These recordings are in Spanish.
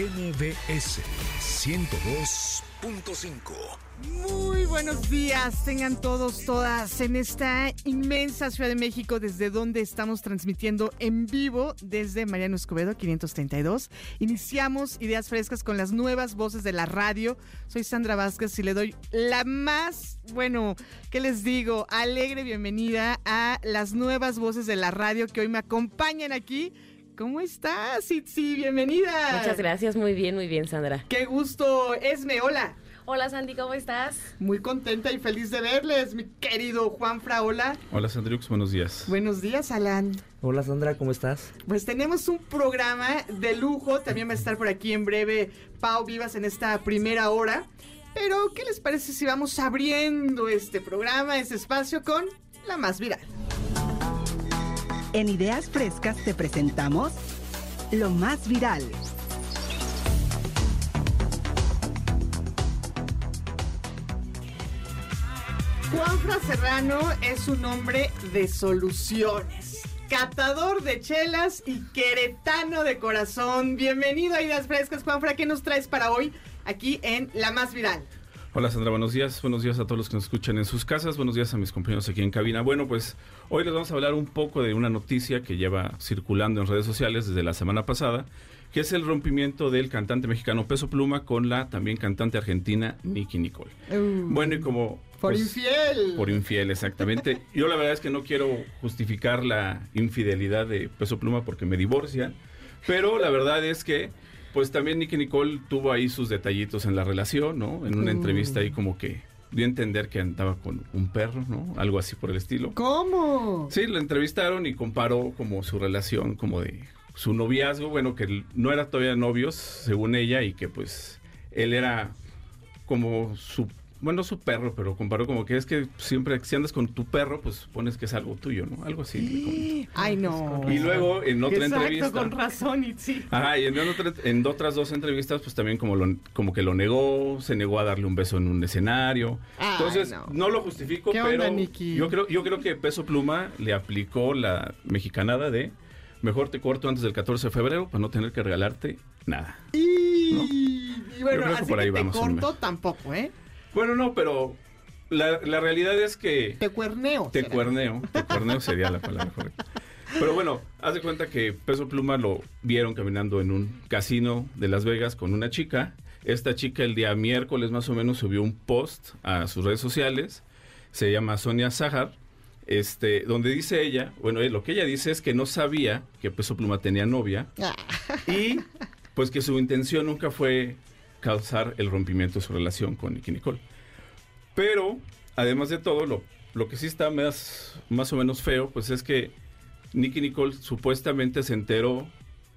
MBS 102.5. Muy buenos días, tengan todos, todas, en esta inmensa Ciudad de México, desde donde estamos transmitiendo en vivo desde Mariano Escobedo 532. Iniciamos Ideas Frescas con las nuevas voces de la radio. Soy Sandra Vázquez y le doy la más, bueno, ¿qué les digo? Alegre bienvenida a las nuevas voces de la radio que hoy me acompañan aquí. ¿Cómo estás, Itzi? Bienvenida. Muchas gracias, muy bien, muy bien, Sandra. Qué gusto. Esme, hola. Hola, Sandy, ¿cómo estás? Muy contenta y feliz de verles, mi querido Juan Fraola. Hola, Sandriux, buenos días. Buenos días, Alan. Hola, Sandra, ¿cómo estás? Pues tenemos un programa de lujo. También va a estar por aquí en breve Pau Vivas en esta primera hora. Pero, ¿qué les parece si vamos abriendo este programa, este espacio con la más viral? En Ideas Frescas te presentamos lo más viral. Juanfra Serrano es un hombre de soluciones. Catador de chelas y queretano de corazón. Bienvenido a Ideas Frescas, Juanfra. ¿Qué nos traes para hoy aquí en La Más Viral? Hola Sandra, buenos días. Buenos días a todos los que nos escuchan en sus casas. Buenos días a mis compañeros aquí en cabina. Bueno, pues hoy les vamos a hablar un poco de una noticia que lleva circulando en redes sociales desde la semana pasada, que es el rompimiento del cantante mexicano Peso Pluma con la también cantante argentina Nicky Nicole. Uh, Bueno, y como... por pues, infiel. Por infiel, exactamente. Yo la verdad es que no quiero justificar la infidelidad de Peso Pluma porque me divorcian, pero la verdad es que pues también Nicky Nicole tuvo ahí sus detallitos en la relación, ¿no? En una Mm. entrevista ahí como que dio a entender que andaba con un perro, ¿no? Algo así por el estilo. ¿Cómo? Sí, lo entrevistaron y comparó como su relación, como de su noviazgo, bueno, que no era todavía novios, según ella, y que pues él era como su, bueno, su perro, pero comparó como que es que siempre si andas con tu perro, pues supones que es algo tuyo, ¿no? Algo así. Ay, no. Y luego en otra Exacto, entrevista. con razón, Itzi. Ajá, y en, otra- en otras dos entrevistas, pues también como, lo, como que lo negó, se negó a darle un beso en un escenario. Ay, Entonces, no. no. lo justifico, ¿Qué onda, pero Nicky? yo creo, yo creo que Peso Pluma le aplicó la mexicanada de mejor te corto antes del 14 de febrero para no tener que regalarte nada. Y, ¿No? y bueno, que así por ahí que te vamos, corto tampoco, ¿eh? Bueno, no, pero la, la realidad es que... Te cuerneo. Te será. cuerneo, te cuerneo sería la palabra correcta. Pero bueno, haz de cuenta que Peso Pluma lo vieron caminando en un casino de Las Vegas con una chica. Esta chica el día miércoles más o menos subió un post a sus redes sociales. Se llama Sonia Zahar. Este, donde dice ella, bueno, eh, lo que ella dice es que no sabía que Peso Pluma tenía novia Ah, y pues que su intención nunca fue causar el rompimiento de su relación con Nicky Nicole. Pero, además de todo, lo, lo que sí está más, más o menos feo, pues es que Nicky Nicole supuestamente se enteró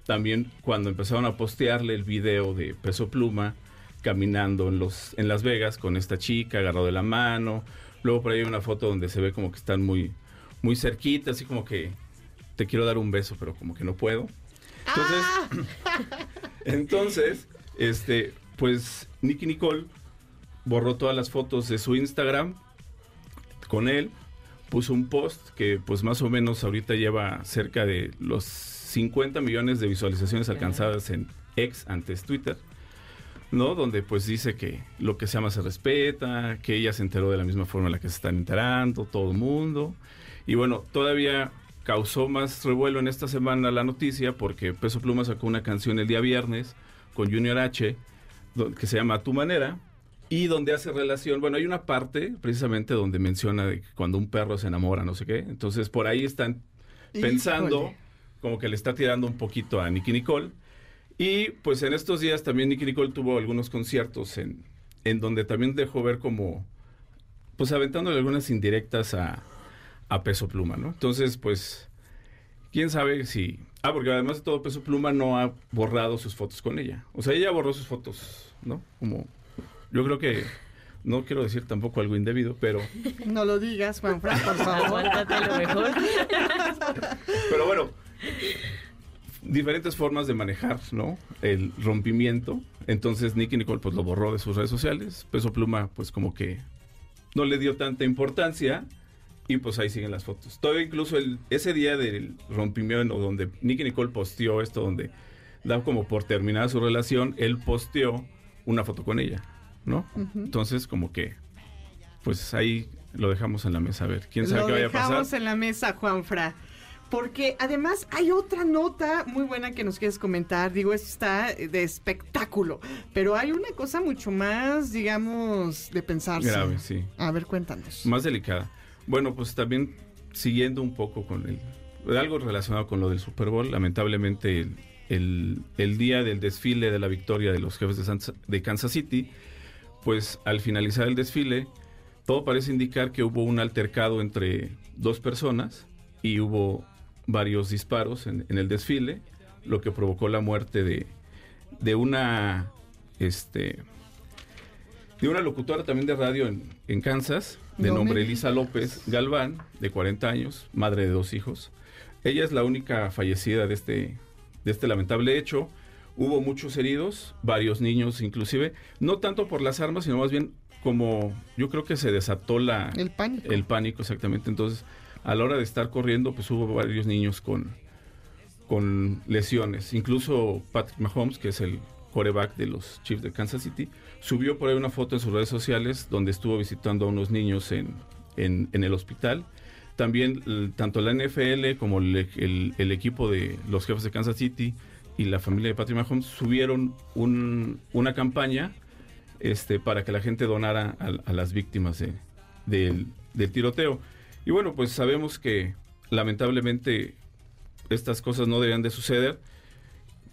también cuando empezaron a postearle el video de Peso Pluma caminando en, los, en Las Vegas con esta chica, agarrado de la mano. Luego por ahí hay una foto donde se ve como que están muy, muy cerquita, así como que te quiero dar un beso, pero como que no puedo. Entonces, entonces, este, pues Nicky Nicole borró todas las fotos de su Instagram con él, puso un post que pues más o menos ahorita lleva cerca de los 50 millones de visualizaciones alcanzadas en ex antes Twitter. ¿no? Donde pues dice que lo que se ama se respeta, que ella se enteró de la misma forma en la que se están enterando, todo el mundo. Y bueno, todavía causó más revuelo en esta semana la noticia porque Peso Pluma sacó una canción el día viernes con Junior H que se llama A Tu Manera y donde hace relación, bueno, hay una parte precisamente donde menciona de que cuando un perro se enamora, no sé qué. Entonces por ahí están pensando Híjole. como que le está tirando un poquito a Nicky Nicole. Y pues en estos días también Nicky Nicole tuvo algunos conciertos en, en donde también dejó ver como, pues aventándole algunas indirectas a, a Peso Pluma, ¿no? Entonces, pues, quién sabe si Ah, porque además de todo, Peso Pluma no ha borrado sus fotos con ella. O sea, ella borró sus fotos, ¿no? Como, yo creo que, no quiero decir tampoco algo indebido, pero... No lo digas, Juan Fran, por favor. Aguántate lo mejor. Pero bueno, diferentes formas de manejar, ¿no? El rompimiento. Entonces Nicky Nicole pues lo borró de sus redes sociales. Peso Pluma pues como que no le dio tanta importancia y pues ahí siguen las fotos. Todavía incluso el, ese día del rompimiento donde Nicky Nicole posteó esto, donde da como por terminada su relación, él posteó una foto con ella, ¿no? Entonces como que pues ahí lo dejamos en la mesa a ver. ¿Quién sabe Lo qué vaya a dejamos pasar? en la mesa, Juanfra. Porque además hay otra nota muy buena que nos quieres comentar. Digo, esto está de espectáculo. Pero hay una cosa mucho más, digamos, de pensarse. Grave, sí. A ver, cuéntanos. Más delicada. Bueno, pues también siguiendo un poco con el... Algo relacionado con lo del Super Bowl, lamentablemente el, el- día del desfile de la victoria de los jefes de, de Kansas City, pues al finalizar el desfile, todo parece indicar que hubo un altercado entre dos personas y hubo varios disparos en, en el desfile, lo que provocó la muerte de, de una... Este, de una locutora también de radio en, en Kansas, de No nombre. Elisa López Galván, de 40 años, madre de dos hijos. Ella es la única fallecida de este, de este lamentable hecho. Hubo muchos heridos, varios niños inclusive, no tanto por las armas, sino más bien como yo creo que se desató la, El pánico. el pánico exactamente. Entonces, a la hora de estar corriendo, pues hubo varios niños con, con lesiones. Incluso Patrick Mahomes, que es el coreback de los Chiefs de Kansas City, subió por ahí una foto en sus redes sociales donde estuvo visitando a unos niños en, en- el hospital. También tanto la NFL como el, el- equipo de los jefes de Kansas City y la familia de Patrick Mahomes subieron un- una campaña este, para que la gente donara a, a las víctimas de- del, del tiroteo. Y bueno, pues sabemos que lamentablemente estas cosas no deberían de suceder,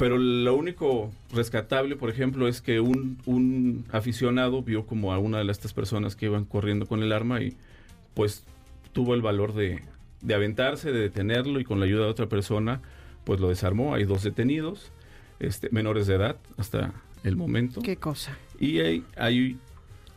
pero lo único rescatable, por ejemplo, es que un, un aficionado vio como a una de estas personas que iban corriendo con el arma y pues tuvo el valor de, de aventarse, de detenerlo y con la ayuda de otra persona pues lo desarmó. Hay dos detenidos, este, menores de edad hasta el momento. ¿Qué cosa? Y hay, hay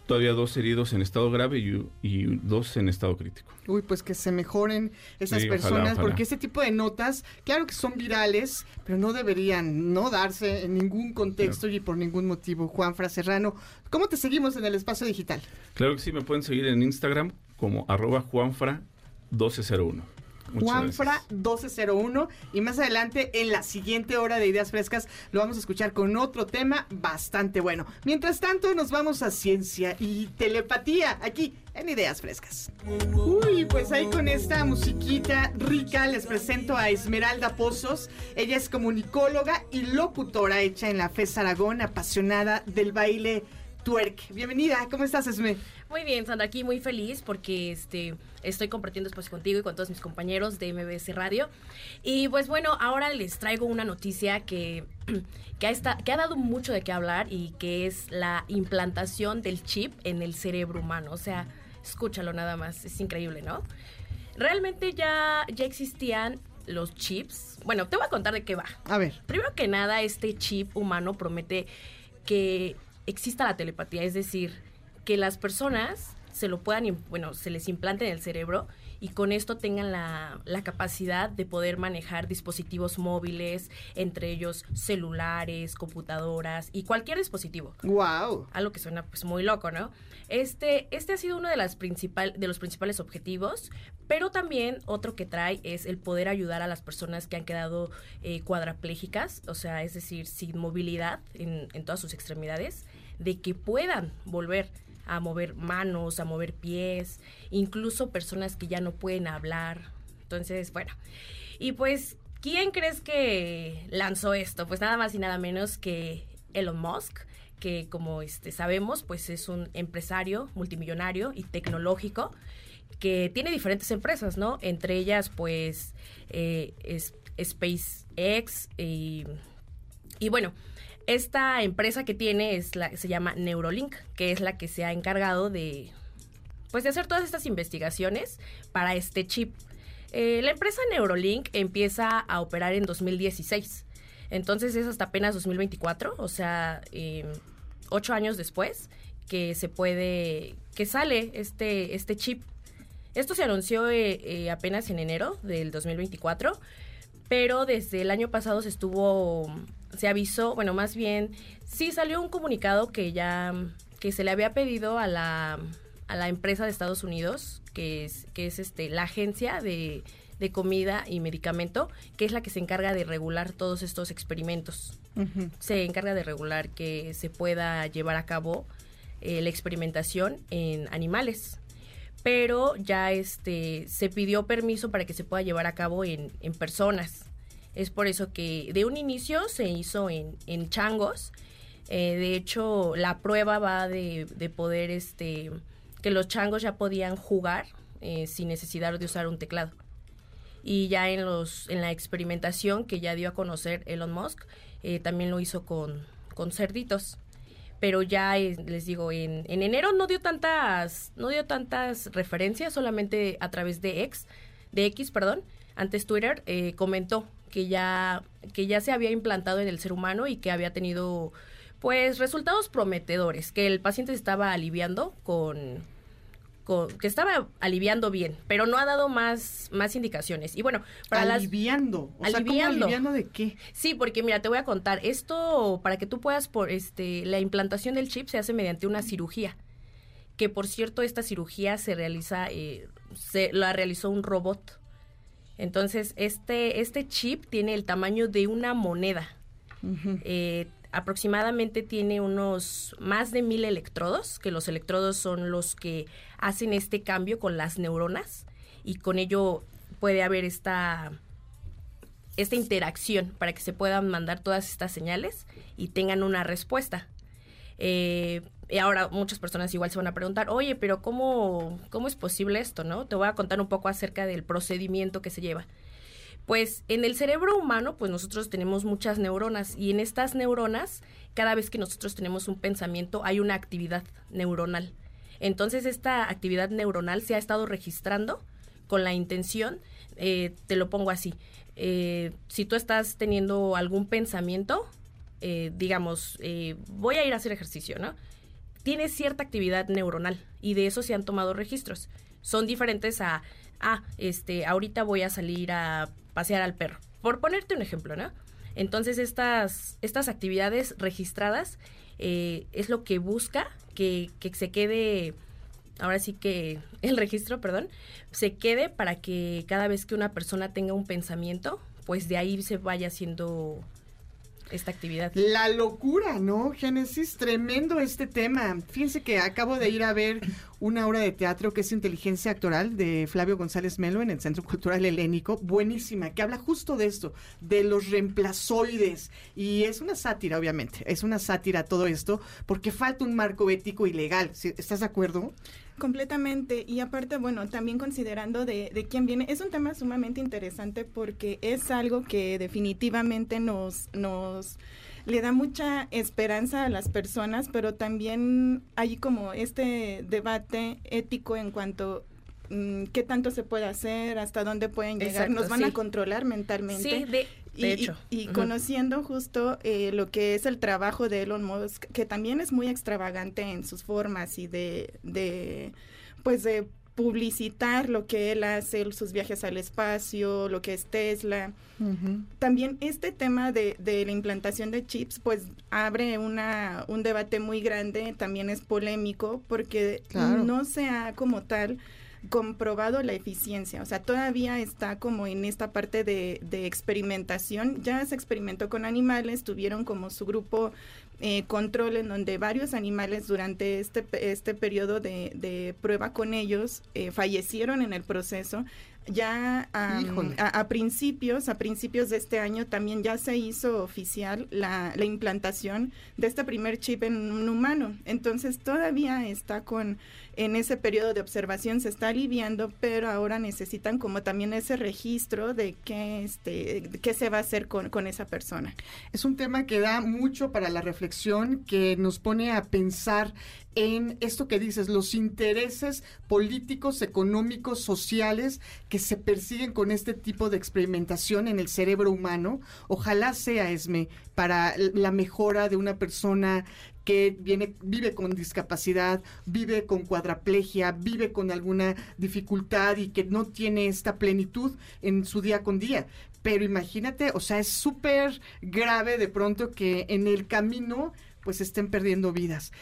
todavía dos heridos en estado grave y, y dos en estado crítico. Uy, pues que se mejoren esas Sí, personas, ojalá. porque este tipo de notas, claro que son virales, pero no deberían no darse en ningún contexto y por ningún motivo. Juan Fra Serrano, ¿cómo te seguimos en el espacio digital? Claro que sí, me pueden seguir en Instagram como arroba juanfra1201. Muchas Juanfra gracias. 1201 y más adelante en la siguiente hora de Ideas Frescas lo vamos a escuchar con otro tema bastante bueno. Mientras tanto nos vamos a ciencia y telepatía aquí en Ideas Frescas. Uy, pues ahí con esta musiquita rica les presento a Esmeralda Pozos. Ella es comunicóloga y locutora hecha en la FES Aragón, apasionada del baile twerk. Bienvenida, ¿cómo estás Esme? Muy bien, Sandra, aquí muy feliz porque este estoy compartiendo espacio contigo y con todos mis compañeros de MBS Radio. Y pues bueno, ahora les traigo una noticia que, que, ha, esta- que ha dado mucho de qué hablar y que es la implantación del chip en el cerebro humano. O sea, escúchalo nada más, es increíble, ¿no? Realmente ya, ya existían los chips. Bueno, te voy a contar de qué va. A ver. Primero que nada, este chip humano promete que exista la telepatía, es decir, que las personas se lo puedan, bueno, se les implante en el cerebro y con esto tengan la, la capacidad de poder manejar dispositivos móviles, entre ellos celulares, computadoras y cualquier dispositivo Wow. algo que suena pues muy loco, ¿no? Este, este ha sido uno de, las principal, de los principales objetivos, pero también otro que trae es el poder ayudar a las personas que han quedado eh, cuadraplégicas, o sea, es decir, sin movilidad en, en todas sus extremidades, de que puedan volver a mover manos, a mover pies, incluso personas que ya no pueden hablar. Entonces, bueno, y pues, ¿quién crees que lanzó esto? Pues nada más y nada menos que Elon Musk, que como este, sabemos, pues es un empresario multimillonario y tecnológico que tiene diferentes empresas, ¿no? Entre ellas, pues, eh, es SpaceX y, y bueno, esta empresa que tiene es la se llama Neurolink, que es la que se ha encargado de pues de hacer todas estas investigaciones para este chip. Eh, la empresa Neurolink empieza a operar en 2016. Entonces es hasta apenas 2024, o sea, em, ocho años después que se puede, que sale este, este chip. Esto se anunció eh, eh, apenas en enero del 2024, pero desde el año pasado se estuvo, se avisó, bueno, más bien, sí salió un comunicado que ya, que se le había pedido a la, a la empresa de Estados Unidos, que es, que es este, la agencia de, de comida y medicamento, que es la que se encarga de regular todos estos experimentos. Se encarga de regular que se pueda llevar a cabo eh, la experimentación en animales. Pero ya este se pidió permiso para que se pueda llevar a cabo en, en personas. Es por eso que de un inicio se hizo en, en changos. Eh, de hecho, la prueba va de, de, poder, este, que los changos ya podían jugar eh, sin necesidad de usar un teclado. Y ya en, los, en la experimentación que ya dio a conocer Elon Musk, eh, también lo hizo con, con cerditos pero ya les digo en, en, enero no dio tantas no dio tantas referencias solamente a través de X de X perdón antes Twitter comentó que ya que ya se había implantado en el ser humano y que había tenido pues resultados prometedores que el paciente se estaba aliviando con que estaba aliviando bien, pero no ha dado más, más indicaciones. Y bueno, para aliviando. Las, aliviando. ¿Aliviando de qué? Sí, porque mira, te voy a contar, esto para que tú puedas por este la implantación del chip se hace mediante una cirugía. Que por cierto, esta cirugía se realiza, eh, se la realizó un robot. Entonces, este, este chip tiene el tamaño de una moneda. eh, aproximadamente tiene unos más de mil electrodos, que los electrodos son los que hacen este cambio con las neuronas y con ello puede haber esta, esta interacción para que se puedan mandar todas estas señales y tengan una respuesta. Eh, y ahora muchas personas igual se van a preguntar, oye, pero ¿cómo, ¿cómo es posible esto? no Te voy a contar un poco acerca del procedimiento que se lleva. Pues en el cerebro humano, pues nosotros tenemos muchas neuronas y en estas neuronas, cada vez que nosotros tenemos un pensamiento, hay una actividad neuronal. Entonces esta actividad neuronal se ha estado registrando con la intención, eh, te lo pongo así, eh, si tú estás teniendo algún pensamiento, eh, digamos, voy a ir a hacer ejercicio, ¿no? Tiene cierta actividad neuronal y de eso se han tomado registros. Son diferentes a, ah, este, ahorita voy a salir a pasear al perro. Por ponerte un ejemplo, ¿no? Entonces estas, estas actividades registradas eh, es lo que busca que, que se quede, ahora sí que el registro, perdón, se quede para que cada vez que una persona tenga un pensamiento, pues de ahí se vaya haciendo esta actividad. La locura, ¿no? Génesis, tremendo este tema. Fíjense que acabo de ir a ver una obra de teatro que es Inteligencia Actoral de Flavio González Melo en el Centro Cultural Helénico, buenísima, que habla justo de esto, de los reemplazoides. Y es una sátira, obviamente, es una sátira todo esto, porque falta un marco ético y legal. ¿Estás de acuerdo? Completamente. Y aparte, bueno, también considerando de, de, quién viene, es un tema sumamente interesante porque es algo que definitivamente nos, nos le da mucha esperanza a las personas, pero también hay como este debate ético en cuanto mm, qué tanto se puede hacer, hasta dónde pueden llegar, nos van a controlar mentalmente. Sí, de, y, hecho. Y, conociendo justo eh, lo que es el trabajo de Elon Musk, que también es muy extravagante en sus formas y de, de pues de publicitar lo que él hace, sus viajes al espacio, lo que es Tesla. También este tema de, de, la implantación de chips, pues abre una, un debate muy grande, también es polémico, porque no se ha como tal comprobado la eficiencia, o sea, todavía está como en esta parte de, de experimentación, ya se experimentó con animales, tuvieron como su grupo eh, control en donde varios animales durante este, este periodo de, de prueba con ellos eh, fallecieron en el proceso ya a, principios, a principios de este año también ya se hizo oficial la, la, implantación de este primer chip en un humano. Entonces todavía está con, en ese periodo de observación se está aliviando, pero ahora necesitan como también ese registro de qué, este, qué se va a hacer con, con esa persona. Es un tema que da mucho para la reflexión, que nos pone a pensar en esto que dices, los intereses políticos, económicos, sociales que se persiguen con este tipo de experimentación en el cerebro humano. Ojalá sea, Esme, para la mejora de una persona que viene, vive con discapacidad, vive con cuadraplegia, vive con alguna dificultad y que no tiene esta plenitud en su día con día. Pero imagínate, o sea, es súper grave de pronto que en el camino pues estén perdiendo vidas.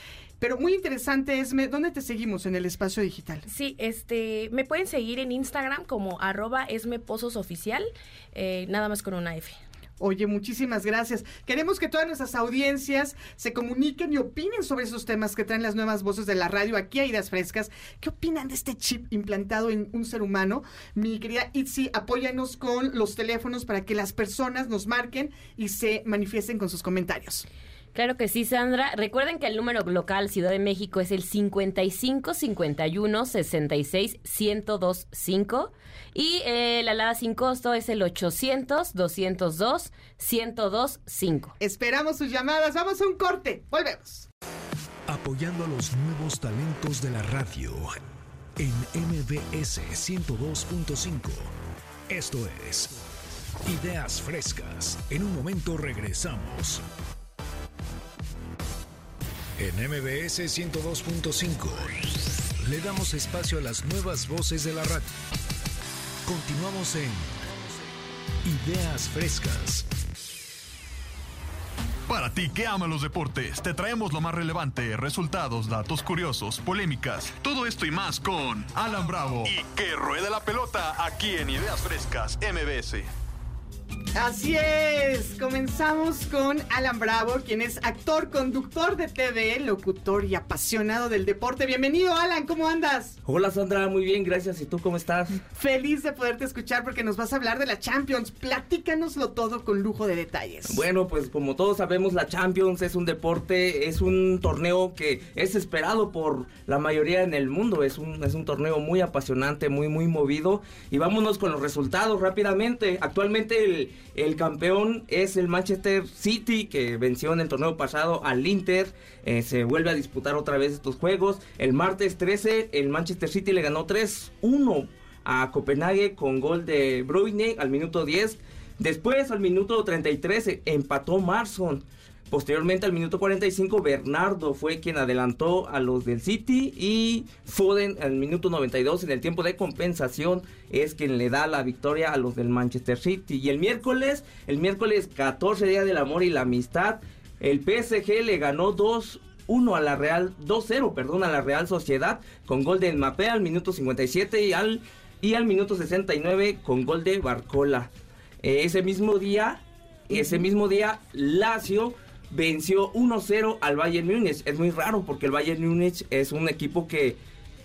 Pero muy interesante, Esme, ¿dónde te seguimos en el espacio digital? Sí, este, me pueden seguir en Instagram como arroba Esme Pozos Oficial, eh, nada más con una F. Oye, muchísimas gracias. Queremos que todas nuestras audiencias se comuniquen y opinen sobre esos temas que traen las nuevas voces de la radio aquí a Ideas Frescas. ¿Qué opinan de este chip implantado en un ser humano? Mi querida Itzi, apóyanos con los teléfonos para que las personas nos marquen y se manifiesten con sus comentarios. Claro que sí, Sandra. Recuerden que el número local Ciudad de México es el 55 51 66 1025 y eh, la alada sin costo es el 800 202 1025. Esperamos sus llamadas. Vamos a un corte. Volvemos. Apoyando a los nuevos talentos de la radio en MBS 102.5. Esto es Ideas Frescas. En un momento regresamos. En MBS 102.5 le damos espacio a las nuevas voces de la radio. Continuamos en Ideas Frescas. Para ti que ama los deportes, te traemos lo más relevante, resultados, datos curiosos, polémicas, todo esto y más con Alan Bravo y que ruede la pelota aquí en Ideas Frescas MBS. Así es, comenzamos con Alan Bravo, quien es actor, conductor de TV, locutor y apasionado del deporte. Bienvenido Alan, ¿cómo andas? Hola Sandra, muy bien, gracias. ¿Y tú cómo estás? Feliz de poderte escuchar porque nos vas a hablar de la Champions. Platícanoslo todo con lujo de detalles. Bueno, pues como todos sabemos, la Champions es un deporte, es un torneo que es esperado por la mayoría en el mundo. Es un, es un torneo muy apasionante, muy, muy movido. Y vámonos con los resultados rápidamente. Actualmente el el campeón es el Manchester City, que venció en el torneo pasado al Inter. Eh, se vuelve a disputar otra vez estos juegos. El martes 13, el Manchester City le ganó 3-1 a Copenhague con gol de Bruyne al minuto 10. Después, al minuto 33, empató Marson. Posteriormente, al minuto 45, Bernardo fue quien adelantó a los del City y Foden al minuto 92 en el tiempo de compensación es quien le da la victoria a los del Manchester City. Y el miércoles, el miércoles 14 Día del Amor y la Amistad, el PSG le ganó 2 1 a la Real 2-0, perdón, a la Real Sociedad con gol de Mbappé al minuto 57 y al y al minuto 69 con gol de Barcola. Eh, ese mismo día, ese mismo día Lazio venció 1-0 al Bayern Múnich. Es muy raro porque el Bayern Múnich es un equipo que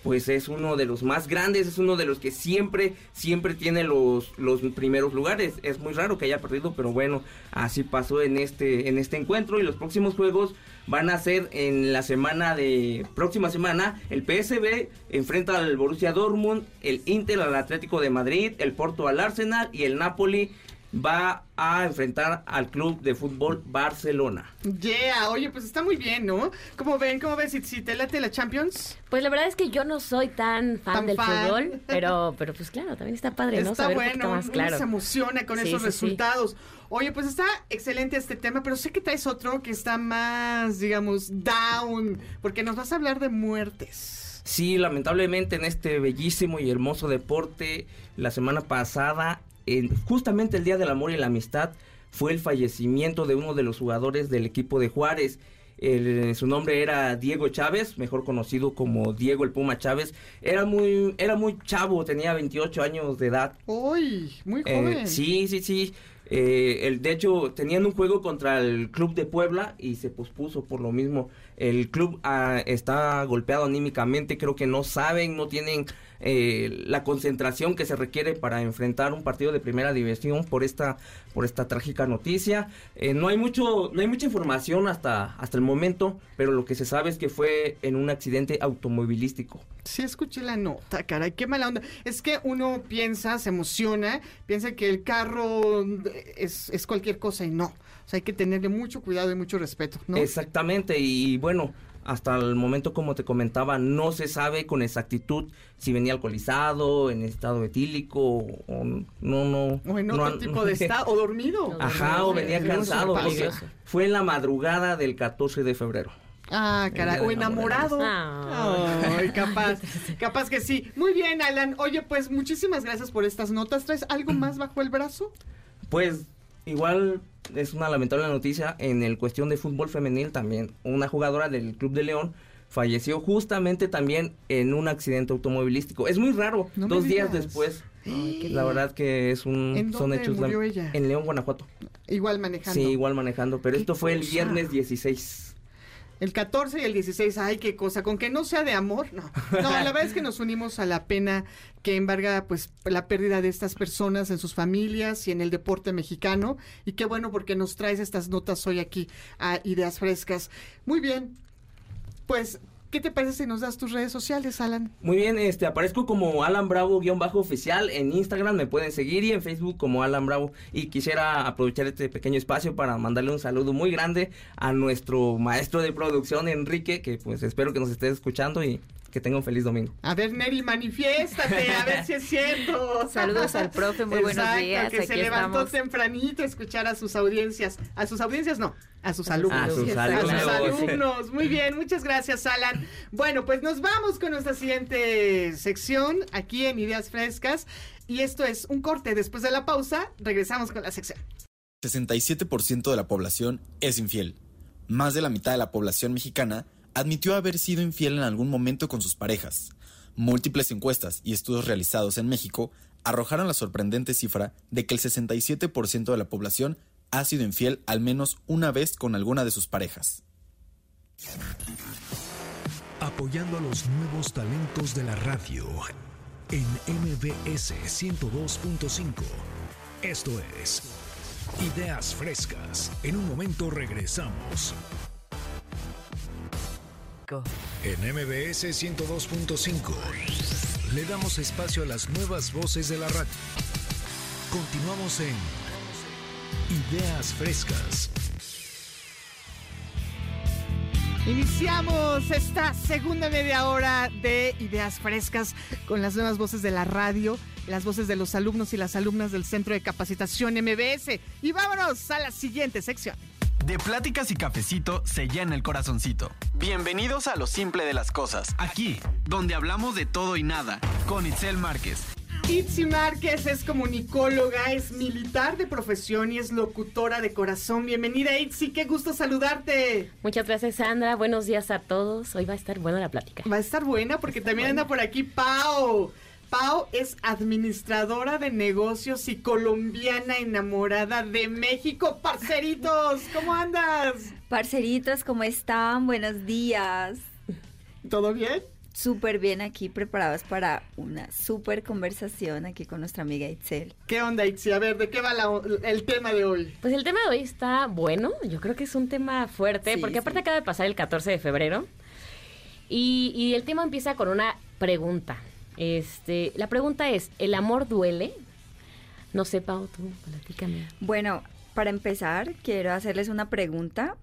pues es uno de los más grandes, es uno de los que siempre, siempre tiene los, los primeros lugares. Es muy raro que haya perdido, pero bueno, así pasó en este, en este encuentro y los próximos juegos van a ser en la semana de, próxima semana, el PSB enfrenta al Borussia Dortmund, el Inter al Atlético de Madrid, el Porto al Arsenal y el Napoli va a enfrentar al club de fútbol Barcelona. Yeah, oye, pues está muy bien, ¿no? ¿Cómo ven? ¿Cómo ves? Si, te late la Champions. Pues la verdad es que yo no soy tan fan del fútbol, pero, pero pues claro, también está padre, ¿no? Está bueno, más, claro. se emociona con esos resultados. Oye, pues está excelente este tema, pero sé que traes otro que está más, digamos, down, porque nos vas a hablar de muertes. Sí, lamentablemente en este bellísimo y hermoso deporte, la semana pasada justamente el Día del Amor y la Amistad fue el fallecimiento de uno de los jugadores del equipo de Juárez. su nombre era Diego Chávez, mejor conocido como Diego el Puma Chávez. Era muy, era muy chavo, tenía 28 años de edad. ¡Uy! Muy eh, joven. sí, sí, sí. Eh, el, de hecho, tenían un juego contra el club de Puebla y se pospuso por lo mismo. El club ah, está golpeado anímicamente, creo que no saben, no tienen eh, la concentración que se requiere para enfrentar un partido de primera división por esta por esta trágica noticia. Eh, no hay mucho no hay mucha información hasta hasta el momento, pero lo que se sabe es que fue en un accidente automovilístico. Sí, escuché la nota, caray, qué mala onda. Es que uno piensa, se emociona, piensa que el carro es, es cualquier cosa y no. O sea, hay que tenerle mucho cuidado y mucho respeto, ¿no? Exactamente, y bueno, hasta el momento, como te comentaba, no se sabe con exactitud si venía alcoholizado, en estado etílico o no, no. O en otro tipo de estado, o dormido. Ajá, o venía cansado. Fue en la madrugada del 14 de febrero. Ah, caray, o enamorado. Ah. Ay, capaz, capaz que sí. Muy bien, Alan. Oye, pues muchísimas gracias por estas notas. ¿Traes algo más bajo el brazo? Pues igual es una lamentable noticia en el cuestión de fútbol femenil también. Una jugadora del Club de León falleció justamente también en un accidente automovilístico. Es muy raro, No dos días después. La verdad que es un ¿En son dónde hechos murió ella? en León, Guanajuato. Igual manejando. Sí, igual manejando, pero esto fue el viernes 16. El 14 y el 16, ay, qué cosa, con que no sea de amor, no. No, la verdad es que nos unimos a la pena que embarga, pues, la pérdida de estas personas en sus familias y en el deporte mexicano. Y qué bueno porque nos traes estas notas hoy aquí a Ideas Frescas. Muy bien, pues, ¿qué te parece si nos das tus redes sociales, Alan? Muy bien, este aparezco como Alan Bravo-oficial en Instagram, me pueden seguir y en Facebook como Alan Bravo. Y quisiera aprovechar este pequeño espacio para mandarle un saludo muy grande a nuestro maestro de producción, Enrique, que pues espero que nos esté escuchando y que tenga un feliz domingo. A ver, Neri, manifiéstate, a ver si es cierto. Saludos al profe, muy buenos Exacto, días, que se aquí levantó estamos. tempranito a escuchar a sus audiencias. A sus audiencias no, a sus alumnos. A sus A sus alumnos. alumnos. Muy bien, muchas gracias, Alan. Bueno, pues nos vamos con nuestra siguiente sección aquí en Ideas Frescas. Y esto es un corte. Después de la pausa, regresamos con la sección. 67% de la población es infiel. Más de la mitad de la población mexicana admitió haber sido infiel en algún momento con sus parejas. Múltiples encuestas y estudios realizados en México arrojaron la sorprendente cifra de que el 67% de la población ha sido infiel al menos una vez con alguna de sus parejas. Apoyando a los nuevos talentos de la radio en MBS 102.5. Esto es Ideas Frescas. En un momento regresamos. En MBS 102.5 le damos espacio a las nuevas voces de la radio. Continuamos en Ideas Frescas. Iniciamos esta segunda media hora de Ideas Frescas con las nuevas voces de la radio, las voces de los alumnos y las alumnas del Centro de Capacitación MBS. Y vámonos a la siguiente sección. De pláticas y cafecito se llena el corazoncito. Bienvenidos a lo simple de las cosas. Aquí, donde hablamos de todo y nada, con Itzel Márquez. Itzi Márquez es comunicóloga, es militar de profesión y es locutora de corazón. Bienvenida Itzi, qué gusto saludarte. Muchas gracias, Sandra. Buenos días a todos. Hoy va a estar buena la plática. Va a estar buena porque también anda por aquí Pau. Pau es administradora de negocios y colombiana enamorada de México. Parceritos, ¿cómo andas? Parceritos, ¿cómo están? Buenos días. ¿Todo bien? Súper bien aquí, preparados para una súper conversación aquí con nuestra amiga Itzel. ¿Qué onda, Itzi? A ver, ¿de qué va la- el tema de hoy? Pues el tema de hoy está bueno. Yo creo que es un tema fuerte, Sí, porque aparte sí. acaba de pasar el 14 de febrero. Y, y el tema empieza con una pregunta. Este, la pregunta es, ¿el amor duele? No sé, Pau, tú, platícame. Bueno, para empezar, quiero hacerles una pregunta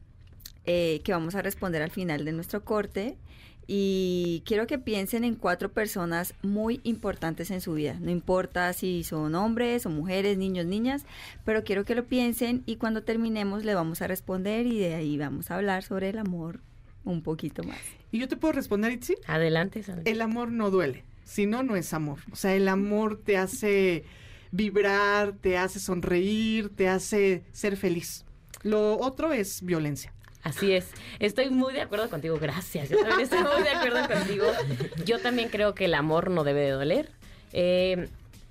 eh, que vamos a responder al final de nuestro corte. Y quiero que piensen en cuatro personas muy importantes en su vida. No importa si son hombres o mujeres, niños, niñas, pero quiero que lo piensen y cuando terminemos le vamos a responder y de ahí vamos a hablar sobre el amor un poquito más. ¿Y yo te puedo responder, Itzi? Adelante, Sandra. El amor no duele. Si no, no es amor. O sea, el amor te hace vibrar, te hace sonreír, te hace ser feliz. Lo otro es violencia. Así es. Estoy muy de acuerdo contigo. Gracias. Yo también estoy muy de acuerdo contigo. Yo también creo que el amor no debe de doler. Eh,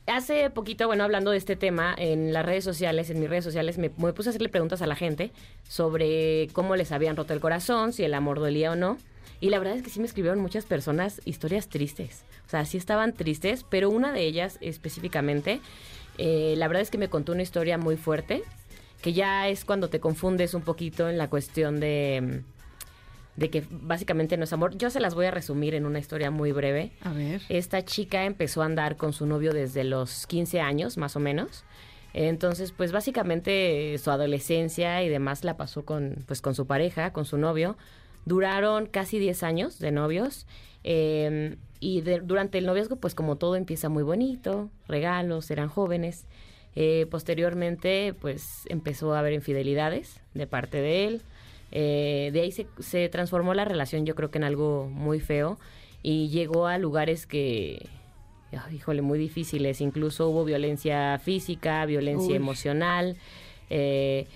hace poquito, bueno, hablando de este tema, en las redes sociales, en mis redes sociales, me, me puse a hacerle preguntas a la gente sobre cómo les habían roto el corazón, si el amor dolía o no. Y la verdad es que sí me escribieron muchas personas historias tristes. O sea, sí estaban tristes, pero una de ellas específicamente, eh, la verdad es que me contó una historia muy fuerte que ya es cuando te confundes un poquito en la cuestión de, de que básicamente no es amor. Yo se las voy a resumir en una historia muy breve. A ver. Esta chica empezó a andar con su novio desde los 15 años, más o menos. Entonces, pues básicamente su adolescencia y demás la pasó con, pues, con su pareja, con su novio. Duraron casi 10 años de novios. eh, y de- durante el noviazgo, pues como todo empieza muy bonito, regalos, eran jóvenes. Eh, posteriormente, pues empezó a haber infidelidades de parte de él. Eh, de ahí se, se transformó la relación, yo creo que en algo muy feo. Y llegó a lugares que, ay, híjole, muy difíciles. Incluso hubo violencia física, violencia Uy. emocional. eh,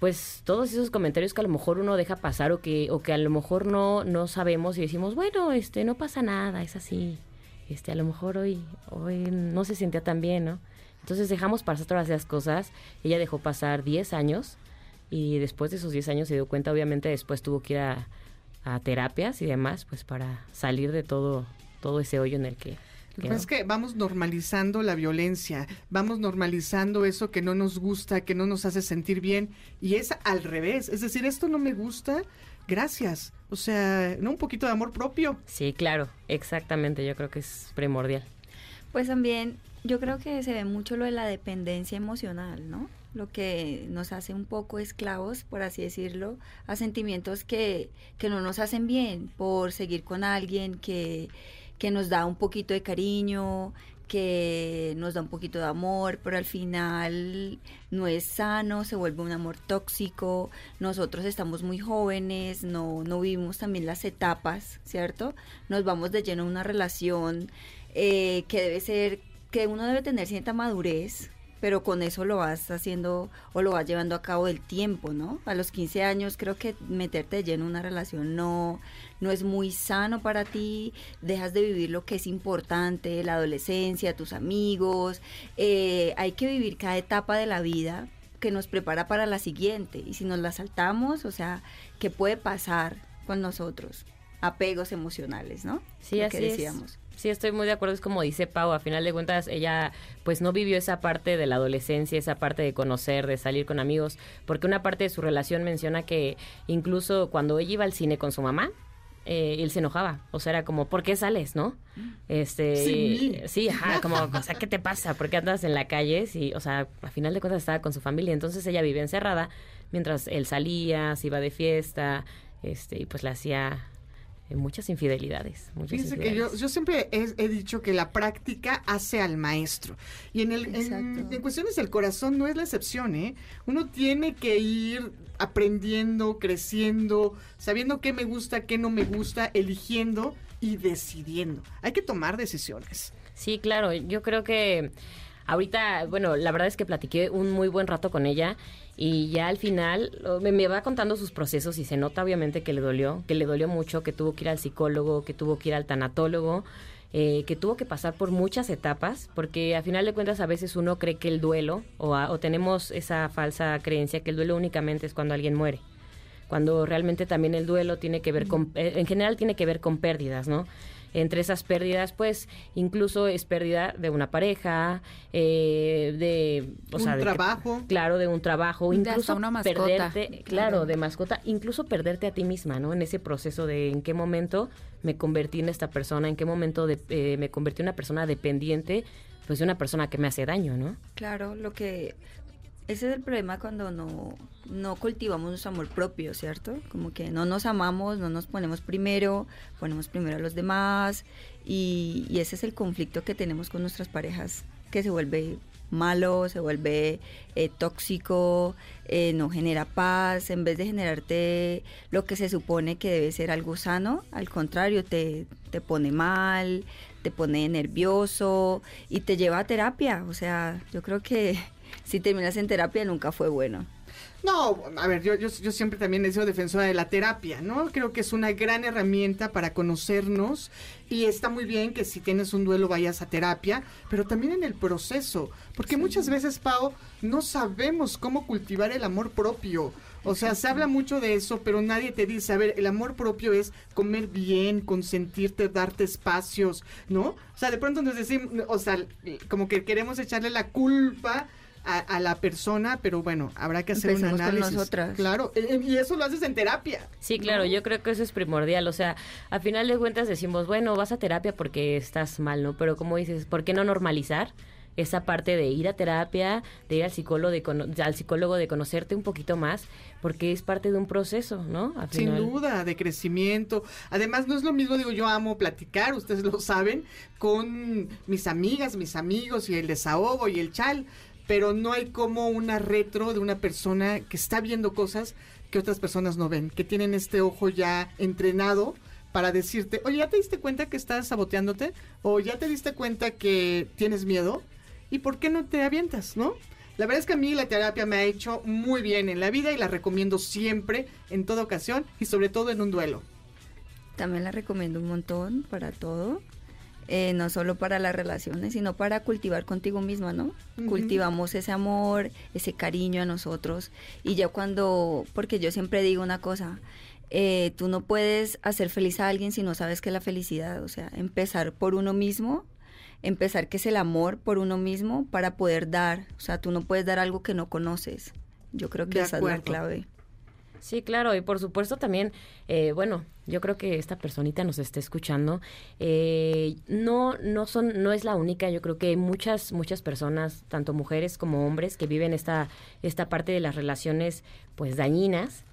pues todos esos comentarios que a lo mejor uno deja pasar o que, o que a lo mejor no, no sabemos y decimos, bueno, este, no pasa nada, es así. Este, a lo mejor hoy, hoy no se sentía tan bien, ¿no? Entonces dejamos pasar todas esas cosas. Ella dejó pasar 10 años y después de esos 10 años se dio cuenta, obviamente después tuvo que ir a, a terapias y demás, pues para salir de todo, todo ese hoyo en el que... Lo que pasa es que vamos normalizando la violencia, vamos normalizando eso que no nos gusta, que no nos hace sentir bien, y es al revés, es decir, esto no me gusta, gracias, o sea, no un poquito de amor propio. Sí, claro, exactamente, yo creo que es primordial. Pues también yo creo que se ve mucho lo de la dependencia emocional, ¿no? Lo que nos hace un poco esclavos, por así decirlo, a sentimientos que, que no nos hacen bien por seguir con alguien que, que nos da un poquito de cariño, que nos da un poquito de amor, pero al final no es sano, se vuelve un amor tóxico, nosotros estamos muy jóvenes, no, no vivimos también las etapas, ¿cierto? Nos vamos de lleno a una relación eh, que debe ser, que uno debe tener cierta madurez, pero con eso lo vas haciendo o lo vas llevando a cabo del tiempo, ¿no? A los 15 años creo que meterte de lleno en una relación no, no es muy sano para ti, dejas de vivir lo que es importante, la adolescencia, tus amigos, eh, hay que vivir cada etapa de la vida que nos prepara para la siguiente y si nos la saltamos, o sea, ¿qué puede pasar con nosotros? Apegos emocionales, ¿no? Sí, Lo así que es. Sí, estoy muy de acuerdo, es como dice Pau, a final de cuentas ella pues no vivió esa parte de la adolescencia, esa parte de conocer, de salir con amigos, porque una parte de su relación menciona que incluso cuando ella iba al cine con su mamá, eh, él se enojaba, o sea, era como, ¿por qué sales, no? Este, mí. sí, ajá, como, o sea, ¿qué te pasa? ¿Por qué andas en la calle? Sí, o sea, a final de cuentas estaba con su familia, entonces ella vivía encerrada mientras él salía, se iba de fiesta, este, y pues le hacía muchas infidelidades. Muchas Fíjense que yo, yo siempre he, he dicho que la práctica hace al maestro. Y en, el, en, en cuestiones del corazón no es la excepción, ¿eh? Uno tiene que ir aprendiendo, creciendo, sabiendo qué me gusta, qué no me gusta, eligiendo y decidiendo. Hay que tomar decisiones. Sí, claro, yo creo que ahorita, bueno, la verdad es que platiqué un muy buen rato con ella y ya al final me, me va contando sus procesos y se nota obviamente que le dolió, que le dolió mucho, que tuvo que ir al psicólogo, que tuvo que ir al tanatólogo, eh, que tuvo que pasar por muchas etapas, porque a final de cuentas a veces uno cree que el duelo, o, a- o tenemos esa falsa creencia que el duelo únicamente es cuando alguien muere cuando realmente también el duelo tiene que ver con, eh, en general tiene que ver con pérdidas, ¿no? Entre esas pérdidas, pues, incluso es pérdida de una pareja, eh, de, o Un sea, de que- trabajo. claro, de un trabajo, De incluso una mascota. perderte, claro, de mascota, incluso perderte a ti misma, ¿no? En ese proceso de en qué momento me convertí en esta persona, en qué momento de- eh, me convertí en una persona dependiente, pues de una persona que me hace daño, ¿no? Claro, lo que ese es el problema cuando no, no cultivamos nuestro amor propio, ¿cierto? Como que no nos amamos, no nos ponemos primero, ponemos primero a los demás y, y ese es el conflicto que tenemos con nuestras parejas, que se vuelve malo, se vuelve eh, tóxico, eh, no genera paz, en vez de generarte lo que se supone que debe ser algo sano, al contrario, te, te pone mal, te pone nervioso y te lleva a terapia. O sea, yo creo que si terminas en terapia nunca fue bueno. No, a ver, yo, yo, yo siempre también he sido defensora de la terapia, ¿no? Creo que es una gran herramienta para conocernos y está muy bien que si tienes un duelo vayas a terapia, pero también en el proceso, porque muchas veces, Pau, no sabemos cómo cultivar el amor propio. O sea, se habla mucho de eso, pero nadie te dice, a ver, el amor propio es comer bien, consentirte, darte espacios, ¿no? O sea, de pronto nos decimos, o sea, como que queremos echarle la culpa a, a la persona, pero bueno, habrá que hacer Empecemos un con análisis. nosotras. Claro, eh, y eso lo haces en terapia. Sí, claro, yo creo que eso es primordial. O sea, a final de cuentas decimos, bueno, vas a terapia porque estás mal, ¿no? Pero como dices, ¿por qué no normalizar esa parte de ir a terapia, de ir al psicólogo, de cono- al psicólogo, de conocerte un poquito más, porque es parte de un proceso, ¿no? Al Sin final. duda, de crecimiento. Además, no es lo mismo, digo, yo amo platicar, ustedes lo saben, con mis amigas, mis amigos y el desahogo y el chal, pero no hay como una retro de una persona que está viendo cosas que otras personas no ven, que tienen este ojo ya entrenado para decirte, oye, ¿ya te diste cuenta que estás saboteándote? ¿O ya te diste cuenta que tienes miedo? ¿Y por qué no te avientas, no? La verdad es que a mí la terapia me ha hecho muy bien en la vida y la recomiendo siempre, en toda ocasión y sobre todo en un duelo. También la recomiendo un montón para todo. Eh, no solo para las relaciones, sino para cultivar contigo misma, ¿no? Cultivamos ese amor, ese cariño a nosotros. Y ya cuando, porque yo siempre digo una cosa, eh, tú no puedes hacer feliz a alguien si no sabes que la felicidad, o sea, empezar por uno mismo, empezar que es el amor por uno mismo para poder dar, o sea, tú no puedes dar algo que no conoces. Yo creo que De esa es la clave. Sí, claro, y por supuesto también, eh, bueno, yo creo que esta personita nos está escuchando. eh, no, no son, no es la única. Yo creo que hay muchas, muchas personas, tanto mujeres como hombres, que viven esta, esta parte de las relaciones, pues dañinas.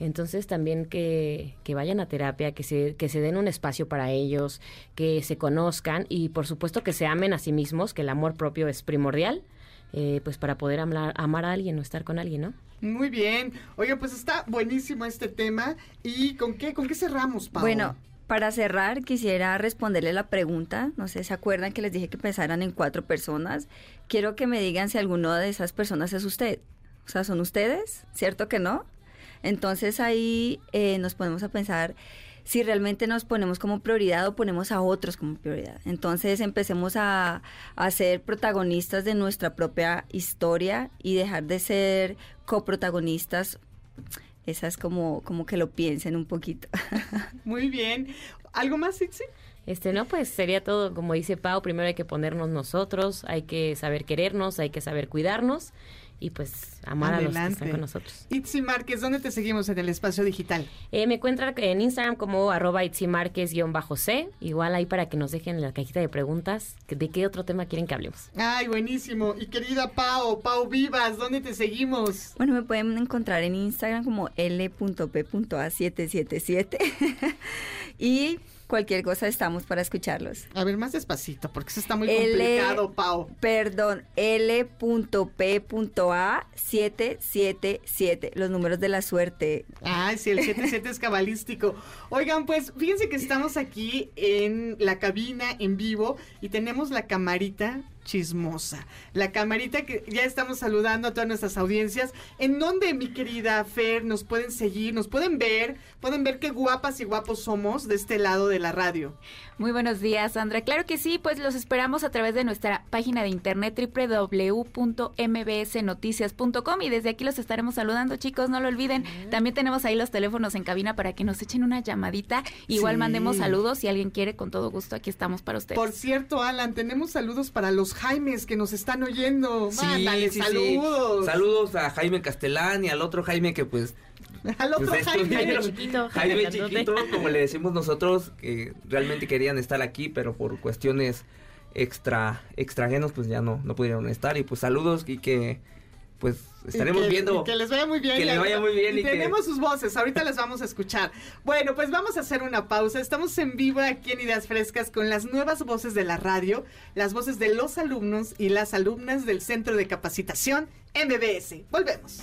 Entonces también que, que vayan a terapia, que se, que se den un espacio para ellos, que se conozcan y por supuesto que se amen a sí mismos, que el amor propio es primordial, eh, pues para poder amar, amar a alguien o estar con alguien, ¿no? Muy bien. Oye, pues está buenísimo este tema. ¿Y con qué, con qué cerramos, Pau? Bueno, para cerrar, quisiera responderle la pregunta. No sé, ¿se acuerdan que les dije que pensaran en cuatro personas? Quiero que me digan si alguna de esas personas es usted. O sea, ¿son ustedes? ¿Cierto que no? Entonces ahí eh, nos ponemos a pensar si realmente nos ponemos como prioridad o ponemos a otros como prioridad. Entonces empecemos a, a ser protagonistas de nuestra propia historia y dejar de ser coprotagonistas. Esa es como, como que lo piensen un poquito. Muy bien. ¿Algo más, Itzi? Este, no, pues sería todo, como dice Pau, primero hay que ponernos nosotros, hay que saber querernos, hay que saber cuidarnos y pues amar a los que están con nosotros. Itzi Márquez, ¿dónde te seguimos en el espacio digital? Eh, me encuentran en Instagram como arroba itzimarquez-c, igual ahí para que nos dejen en la cajita de preguntas de qué otro tema quieren que hablemos. Ay, buenísimo. Y querida Pau, Pau Vivas, ¿dónde te seguimos? Bueno, me pueden encontrar en Instagram como l.p.a777 y cualquier cosa estamos para escucharlos. A ver, más despacito, porque eso está muy L- complicado, Pau. Perdón, L.P.A777, los números de la suerte. Ay, sí, el 77 es cabalístico. Oigan, pues fíjense que estamos aquí en la cabina en vivo y tenemos la camarita chismosa. La camarita que ya estamos saludando a todas nuestras audiencias. ¿En dónde, mi querida Fer, nos pueden seguir, nos pueden ver? Pueden ver qué guapas y guapos somos de este lado de la radio. Muy buenos días, Sandra. Claro que sí, pues los esperamos a través de nuestra página de internet www.mbsnoticias.com y desde aquí los estaremos saludando, chicos, no lo olviden. También tenemos ahí los teléfonos en cabina para que nos echen una llamadita. Igual Sí. mandemos saludos si alguien quiere, con todo gusto, aquí estamos para ustedes. Por cierto, Alan, tenemos saludos para los Jaimes que nos están oyendo. Sí, Mándale sí, sí. saludos. Saludos a Jaime Castellán y al otro Jaime que pues... Al otro pues, Jaime. Jaime chiquito, Jaime grandote. chiquito, como le decimos nosotros, que realmente querían estar aquí, pero por cuestiones extra, extra ajenos, pues ya no, no pudieron estar. Y pues saludos y que pues estaremos Y que- viendo. y que les vaya muy bien. Que les vaya muy bien Y, y que- tenemos sus voces, ahorita las vamos a escuchar. Bueno, pues vamos a hacer una pausa. Estamos en vivo aquí en Ideas Frescas con las nuevas voces de la radio, las voces de los alumnos y las alumnas del Centro de Capacitación MBS. Volvemos.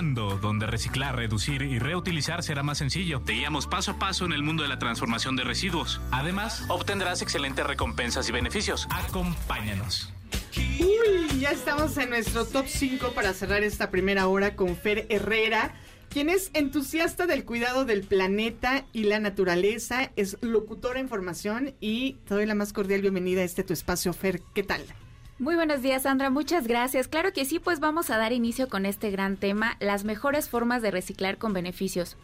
Donde reciclar, reducir y reutilizar será más sencillo. Te guiamos paso a paso en el mundo de la transformación de residuos. Además, obtendrás excelentes recompensas y beneficios. Acompáñanos. Uy, ya estamos en nuestro top 5 para cerrar esta primera hora con Fer Herrera, quien es entusiasta del cuidado del planeta y la naturaleza, es locutora en formación y te doy la más cordial bienvenida a este tu espacio, Fer. ¿Qué tal? Muy buenos días, Sandra. Muchas gracias. Claro que sí, pues vamos a dar inicio con este gran tema, las mejores formas de reciclar con beneficios.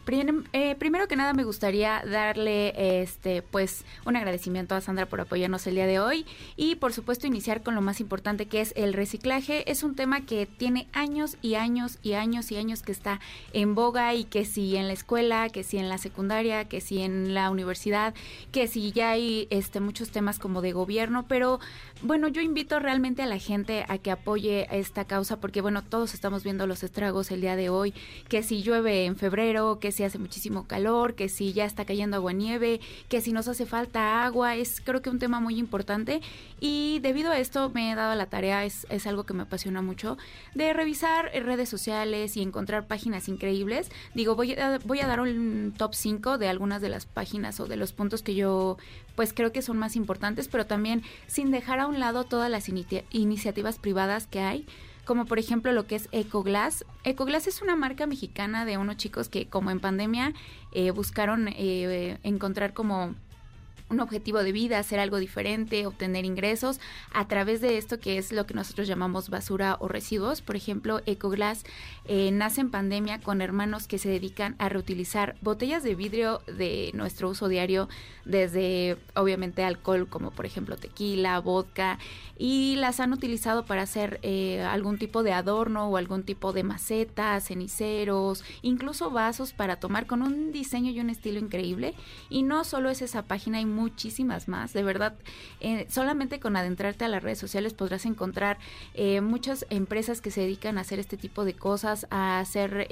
Eh, primero que nada, me gustaría darle, este, pues, un agradecimiento a Sandra por apoyarnos el día de hoy y, por supuesto, iniciar con lo más importante que es el reciclaje. Es un tema que tiene años y años y años y años que está en boga y que si en la escuela, que si en la secundaria, que si en la universidad, que si ya hay, este, muchos temas como de gobierno, pero bueno, yo invito realmente a la gente a que apoye esta causa porque, bueno, todos estamos viendo los estragos el día de hoy, que si llueve en febrero, que si hace muchísimo calor, que si ya está cayendo agua nieve, que si nos hace falta agua, es creo que un tema muy importante y debido a esto me he dado la tarea, es, es algo que me apasiona mucho, de revisar redes sociales y encontrar páginas increíbles. Digo, voy a, voy a dar un top 5 de algunas de las páginas o de los puntos que yo pues creo que son más importantes, pero también sin dejar a un lado todas las iniciativas privadas que hay como por ejemplo lo que es Ecoglass. Ecoglass es una marca mexicana de unos chicos que como en pandemia eh, buscaron eh, encontrar como un objetivo de vida, hacer algo diferente, obtener ingresos a través de esto que es lo que nosotros llamamos basura o residuos. Por ejemplo, Ecoglass eh, nace en pandemia con hermanos que se dedican a reutilizar botellas de vidrio de nuestro uso diario, desde obviamente alcohol como por ejemplo tequila, vodka, y las han utilizado para hacer eh, algún tipo de adorno o algún tipo de macetas, ceniceros, incluso vasos para tomar con un diseño y un estilo increíble. Y no solo es esa página, hay muchísimas más. De verdad, eh, solamente con adentrarte a las redes sociales podrás encontrar eh, muchas empresas que se dedican a hacer este tipo de cosas, a hacer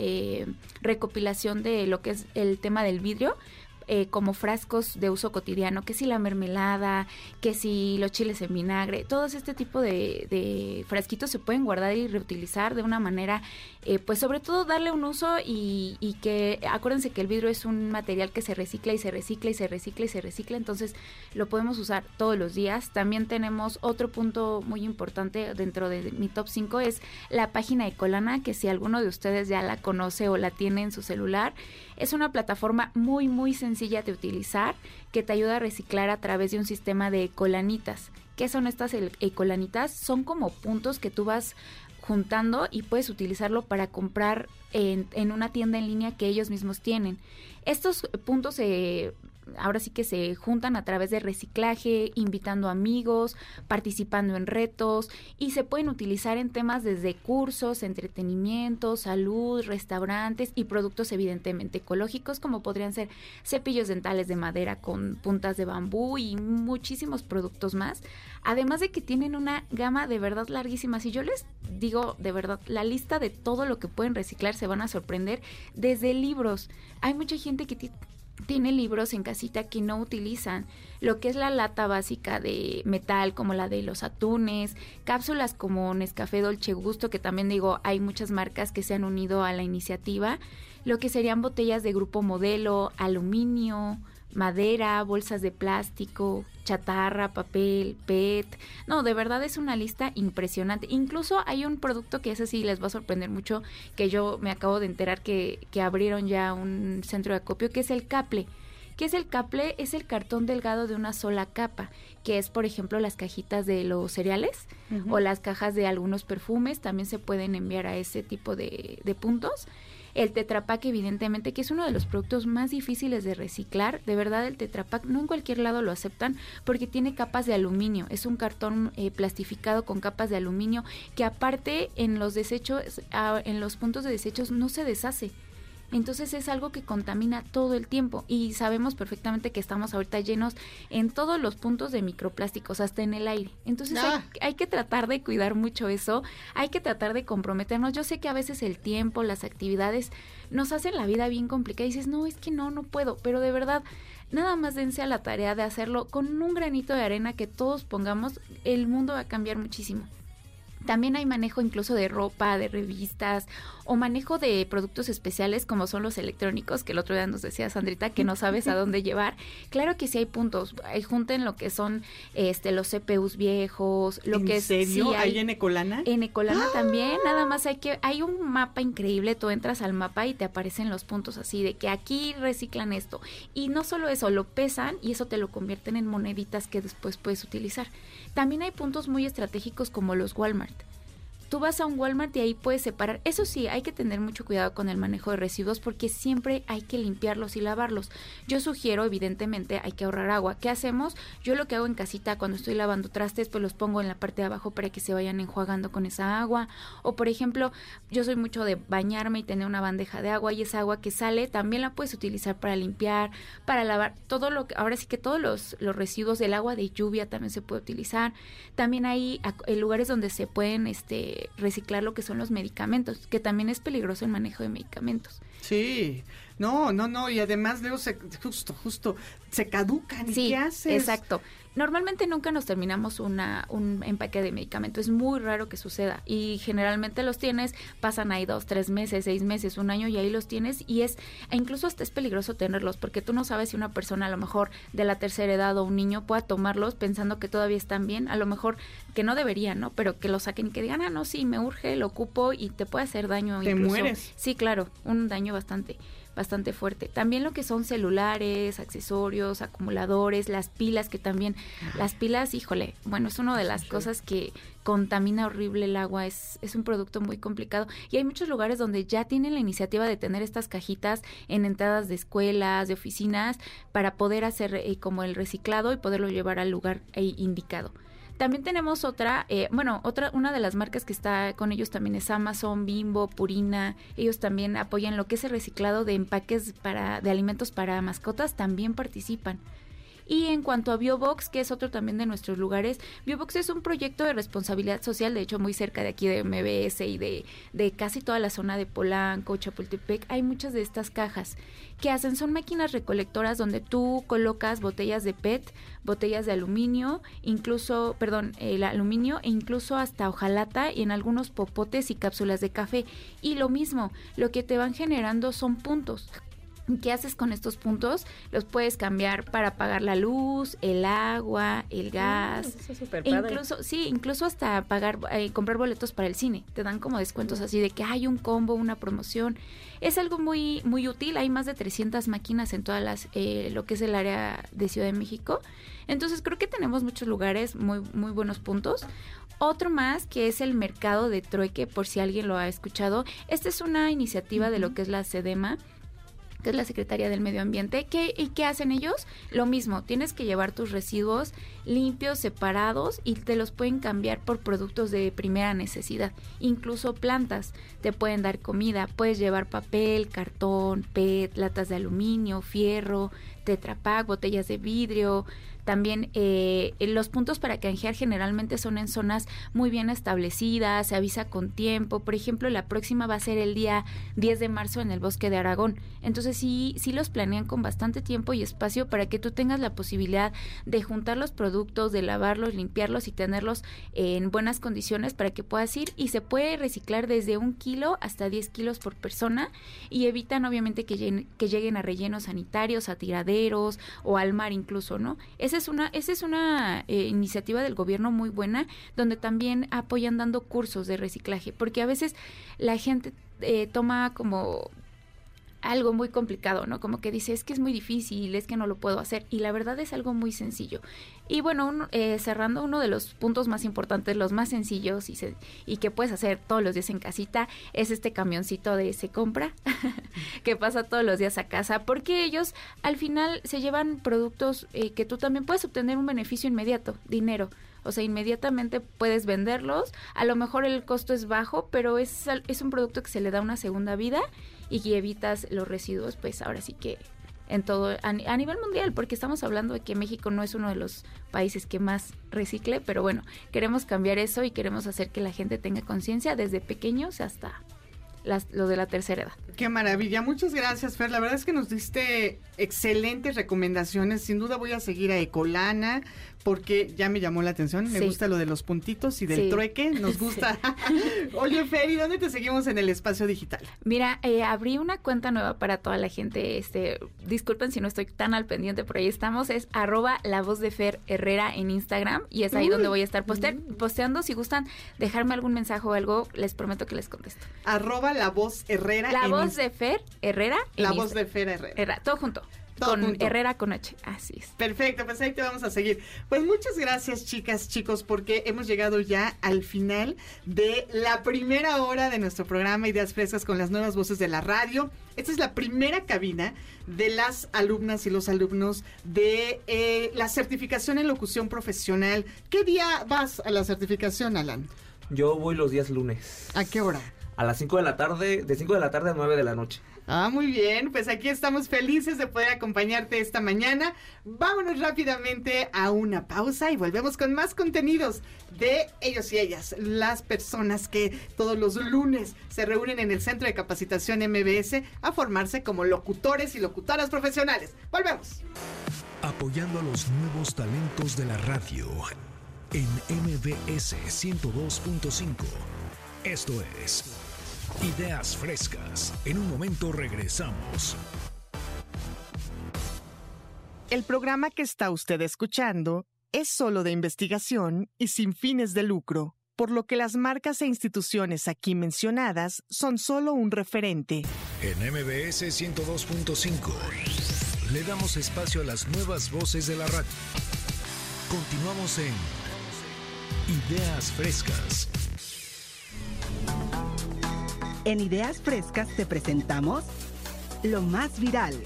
recopilación de lo que es el tema del vidrio eh, como frascos de uso cotidiano, que si la mermelada, que si los chiles en vinagre, todos este tipo de, de frasquitos se pueden guardar y reutilizar de una manera, eh, pues sobre todo darle un uso y, que acuérdense que el vidrio es un material que se recicla y se recicla y se recicla y se recicla, entonces lo podemos usar todos los días. También tenemos otro punto muy importante dentro de mi top 5 es la página de Colana, que si alguno de ustedes ya la conoce o la tiene en su celular, es una plataforma muy, muy sencilla de utilizar que te ayuda a reciclar a través de un sistema de ecolanitas. ¿Qué son estas ecolanitas? Son como puntos que tú vas juntando y puedes utilizarlo para comprar en, en una tienda en línea que ellos mismos tienen. Estos puntos se ahora sí que se juntan a través de reciclaje, invitando amigos, participando en retos y se pueden utilizar en temas desde cursos, entretenimiento, salud, restaurantes y productos evidentemente ecológicos como podrían ser cepillos dentales de madera con puntas de bambú y muchísimos productos más. Además de que tienen una gama de verdad larguísima. Si yo les digo de verdad la lista de todo lo que pueden reciclar se van a sorprender desde libros. Hay mucha gente que tiene libros en casita que no utilizan, lo que es la lata básica de metal como la de los atunes, cápsulas como Nescafé Dolce Gusto, que también digo, hay muchas marcas que se han unido a la iniciativa, lo que serían botellas de grupo modelo, aluminio, madera, bolsas de plástico, chatarra, papel, PET. No, de verdad es una lista impresionante. Incluso hay un producto que ese sí les va a sorprender mucho, que yo me acabo de enterar que, que abrieron ya un centro de acopio, que es el caple. ¿Qué es el caple? Es el cartón delgado de una sola capa, que es, por ejemplo, las cajitas de los cereales o las cajas de algunos perfumes, también se pueden enviar a ese tipo de, de puntos. El Tetrapack, evidentemente, que es uno de los productos más difíciles de reciclar. De verdad, el Tetrapack no en cualquier lado lo aceptan porque tiene capas de aluminio. Es un cartón eh, plastificado con capas de aluminio que aparte en los desechos, en los puntos de desechos no se deshace. Entonces es algo que contamina todo el tiempo y sabemos perfectamente que estamos ahorita llenos en todos los puntos de microplásticos, hasta en el aire. Entonces hay, hay, que tratar de cuidar mucho eso, hay que tratar de comprometernos. Yo sé que a veces el tiempo, las actividades nos hacen la vida bien complicada y dices, no, es que no, no puedo, pero de verdad nada más dense a la tarea de hacerlo con un granito de arena que todos pongamos, el mundo va a cambiar muchísimo. También hay manejo incluso de ropa, de revistas o manejo de productos especiales como son los electrónicos, que el otro día nos decía Sandrita que no sabes a dónde llevar. Claro que sí hay puntos, hay junten lo que son este los CPUs viejos, lo ¿En que es serio? sí, ¿Hay en Ecolana? En Ecolana ¡Ah! también, nada más hay que hay un mapa increíble, tú entras al mapa y te aparecen los puntos así de que aquí reciclan esto y no solo eso, lo pesan y eso te lo convierten en moneditas que después puedes utilizar. También hay puntos muy estratégicos como los Walmart. Tú vas a un Walmart y ahí puedes separar. Eso sí, hay que tener mucho cuidado con el manejo de residuos porque siempre hay que limpiarlos y lavarlos. Yo sugiero, evidentemente, hay que ahorrar agua. ¿Qué hacemos? Yo lo que hago en casita cuando estoy lavando trastes, pues los pongo en la parte de abajo para que se vayan enjuagando con esa agua. O, por ejemplo, yo soy mucho de bañarme y tener una bandeja de agua y esa agua que sale también la puedes utilizar para limpiar, para lavar. Todo lo que, ahora sí que todos los, los residuos del agua de lluvia también se puede utilizar. También hay eh, lugares donde se pueden, este, reciclar lo que son los medicamentos, que también es peligroso el manejo de medicamentos. Sí. No, no, no. Y además, luego, se, justo, justo, se caducan. ¿Y Sí, qué haces? exacto. Normalmente nunca nos terminamos una, un empaque de medicamento. Es muy raro que suceda. Y generalmente los tienes, pasan ahí dos, tres meses, seis meses, un año y ahí los tienes. Y es, e incluso hasta es peligroso tenerlos porque tú no sabes si una persona a lo mejor de la tercera edad o un niño pueda tomarlos pensando que todavía están bien. A lo mejor que no deberían, ¿no? Pero que lo saquen y que digan, ah, no, sí, me urge, lo ocupo y te puede hacer daño. Te incluso. mueres. Sí, claro, un daño bastante bastante fuerte. También lo que son celulares, accesorios, acumuladores, las pilas que también las pilas, híjole, bueno, es una de las cosas que contamina horrible el agua, es, es un producto muy complicado y hay muchos lugares donde ya tienen la iniciativa de tener estas cajitas en entradas de escuelas, de oficinas, para poder hacer eh, como el reciclado y poderlo llevar al lugar eh, indicado. También tenemos otra, eh, bueno, otra, una de las marcas que está con ellos también es Amazon, Bimbo, Purina. Ellos también apoyan lo que es el reciclado de empaques para, de alimentos para mascotas, también participan. Y en cuanto a Biobox, que es otro también de nuestros lugares, Biobox es un proyecto de responsabilidad social, de hecho muy cerca de aquí de MBS y de, de casi toda la zona de Polanco, Chapultepec, hay muchas de estas cajas. que hacen? Son máquinas recolectoras donde tú colocas botellas de PET, botellas de aluminio, incluso, perdón, el aluminio e incluso hasta hojalata y en algunos popotes y cápsulas de café. Y lo mismo, lo que te van generando son puntos. ¿Qué haces con estos puntos? Los puedes cambiar para pagar la luz, el agua, el gas. eso es súper E padre. incluso, sí, incluso hasta pagar, eh, comprar boletos para el cine. Te dan como descuentos así de que hay un combo, una promoción. Es algo muy, muy útil. Hay más de 300 máquinas en todas las, eh, lo que es el área de Ciudad de México. Entonces creo que tenemos muchos lugares, muy, muy buenos puntos. Otro más que es el mercado de trueque, por si alguien lo ha escuchado. Esta es una iniciativa de lo que es la SEDEMA que es la Secretaría del Medio Ambiente. ¿Qué, ¿Y qué hacen ellos? Lo mismo, tienes que llevar tus residuos limpios, separados y te los pueden cambiar por productos de primera necesidad. Incluso plantas, te pueden dar comida, puedes llevar papel, cartón, PET, latas de aluminio, fierro, tetrapack, botellas de vidrio. También eh, los puntos para canjear generalmente son en zonas muy bien establecidas, se avisa con tiempo. Por ejemplo, la próxima va a ser el día 10 de marzo en el bosque de Aragón. Entonces sí, sí los planean con bastante tiempo y espacio para que tú tengas la posibilidad de juntar los productos, de lavarlos, limpiarlos y tenerlos en buenas condiciones para que puedas ir y se puede reciclar desde un kilo hasta 10 kilos por persona y evitan obviamente que lleguen, que lleguen a rellenos sanitarios, a tiraderos o al mar incluso, ¿no? Esa es una, esa es una eh, iniciativa del gobierno muy buena donde también apoyan dando cursos de reciclaje porque a veces la gente eh, toma como algo muy complicado, ¿no? Como que dice, es que es muy difícil, es que no lo puedo hacer. Y la verdad es algo muy sencillo. Y bueno, un- eh, cerrando uno de los puntos más importantes, los más sencillos y, se- y que puedes hacer todos los días en casita, es este camioncito de Se Compra, que pasa todos los días a casa, porque ellos al final se llevan productos eh, que tú también puedes obtener un beneficio inmediato, dinero. O sea, inmediatamente puedes venderlos. A lo mejor el costo es bajo, pero es, es un producto que se le da una segunda vida y evitas los residuos, pues ahora sí que en todo, a nivel mundial, porque estamos hablando de que México no es uno de los países que más recicle, pero bueno, queremos cambiar eso y queremos hacer que la gente tenga conciencia desde pequeños hasta las, los de la tercera edad. Qué maravilla. Muchas gracias, Fer. La verdad es que nos diste excelentes recomendaciones. Sin duda voy a seguir a Ecolana porque ya me llamó la atención. Me Sí. gusta lo de los puntitos y del Sí. trueque. Nos gusta. Oye, Fer, ¿y dónde te seguimos en el espacio digital? Mira, eh, abrí una cuenta nueva para toda la gente. Este, disculpen si no estoy tan al pendiente, por ahí estamos. Es arroba la voz de Fer Herrera en Instagram y es ahí donde voy a estar poste- posteando. Si gustan dejarme algún mensaje o algo, les prometo que les contesto. Arroba la voz Herrera. La en voz de Fer Herrera. en La voz de Fer Herrera. Herrera, todo junto. Todo con. Herrera con H. Así es. Perfecto, pues ahí te vamos a seguir. Pues muchas gracias, chicas, chicos, porque hemos llegado ya al final de la primera hora de nuestro programa Ideas Frescas con las nuevas voces de la radio. Esta es la primera cabina de las alumnas y los alumnos de eh, la certificación en locución profesional. ¿Qué día vas a la certificación, Alan? Yo voy los días lunes. ¿A qué hora? A las 5 de la tarde, de 5 de la tarde a 9 de la noche. Ah, muy bien, pues aquí estamos felices de poder acompañarte esta mañana. Vámonos rápidamente a una pausa y volvemos con más contenidos de ellos y ellas, las personas que todos los lunes se reúnen en el Centro de Capacitación MBS a formarse como locutores y locutoras profesionales. Volvemos. Apoyando a los nuevos talentos de la radio en MBS 102.5. Esto es Ideas Frescas. En un momento regresamos. El programa que está usted escuchando es solo de investigación y sin fines de lucro, por lo que las marcas e instituciones aquí mencionadas son solo un referente. En MBS 102.5 le damos espacio a las nuevas voces de la radio. Continuamos en Ideas Frescas. En Ideas Frescas te presentamos lo más viral.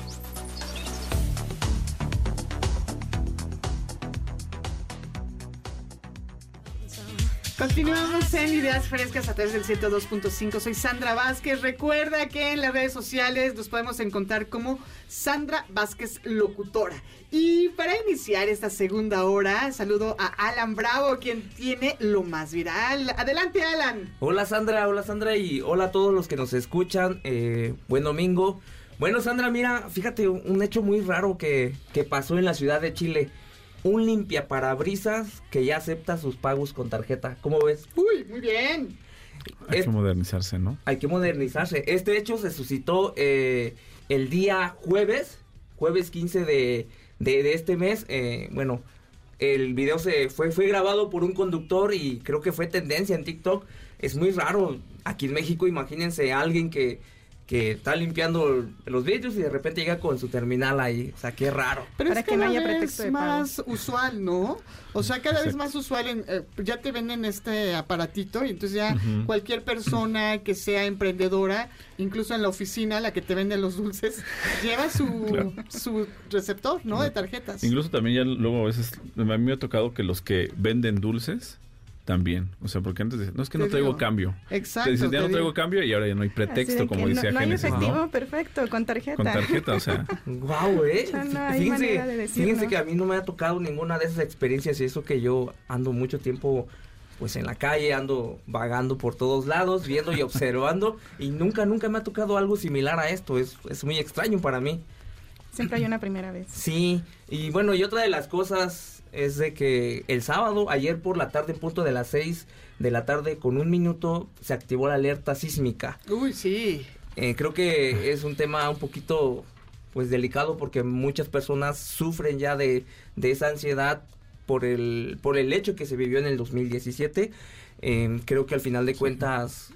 Continuamos en Ideas Frescas a través del 102.5. Soy Sandra Vázquez. Recuerda que en las redes sociales nos podemos encontrar como Sandra Vázquez Locutora. Y para iniciar esta segunda hora, saludo a Alan Bravo, quien tiene lo más viral. Adelante, Alan. Hola Sandra, hola Sandra y hola a todos los que nos escuchan. eh, buen domingo. Bueno Sandra, mira, fíjate un hecho muy raro que, que pasó en la ciudad de Chile. Un limpia parabrisas que ya acepta sus pagos con tarjeta. ¿Cómo ves? Uy, muy bien. Hay Es- que modernizarse, ¿no? Hay que modernizarse. Este hecho se suscitó eh, el día jueves, jueves 15 de, de- de este mes. eh, bueno, el video se fue, fue grabado por un conductor y creo que fue tendencia en TikTok. Es muy raro. Aquí en México, imagínense a alguien que, que está limpiando los vidrios y de repente llega con su terminal ahí. O sea, qué raro. Pero Para es que no cada haya vez pretexto más usual, ¿no? O sea, cada vez más usual. en, eh, ya te venden este aparatito y entonces ya cualquier persona que sea emprendedora, incluso en la oficina, la que te vende los dulces, lleva su, Claro. su receptor, ¿no? De tarjetas. Incluso también ya luego a veces, a mí me ha tocado que los que venden dulces también. O sea, porque antes decían, no es que Te no traigo digo. cambio. Exacto. Te dices, ya te no traigo digo. cambio y ahora ya no hay pretexto, de como que decía no, no hay efectivo, ¿no? perfecto, con tarjeta. Con tarjeta, o sea. Wow, eh. No hay fíjense, de fíjense que a mí no me ha tocado ninguna de esas experiencias y eso que yo ando mucho tiempo pues en la calle, ando vagando por todos lados, viendo y observando y nunca, nunca me ha tocado algo similar a esto. Es, es muy extraño para mí. Siempre hay una primera vez. Sí, y bueno, y otra de las cosas es de que el sábado, ayer por la tarde, en punto de las 6 de la tarde, con un minuto, se activó la alerta sísmica. Uy, sí. Eh, creo que es un tema un poquito pues delicado porque muchas personas sufren ya de, de esa ansiedad por el por el hecho que se vivió en el 2017 Eh, creo que al final de cuentas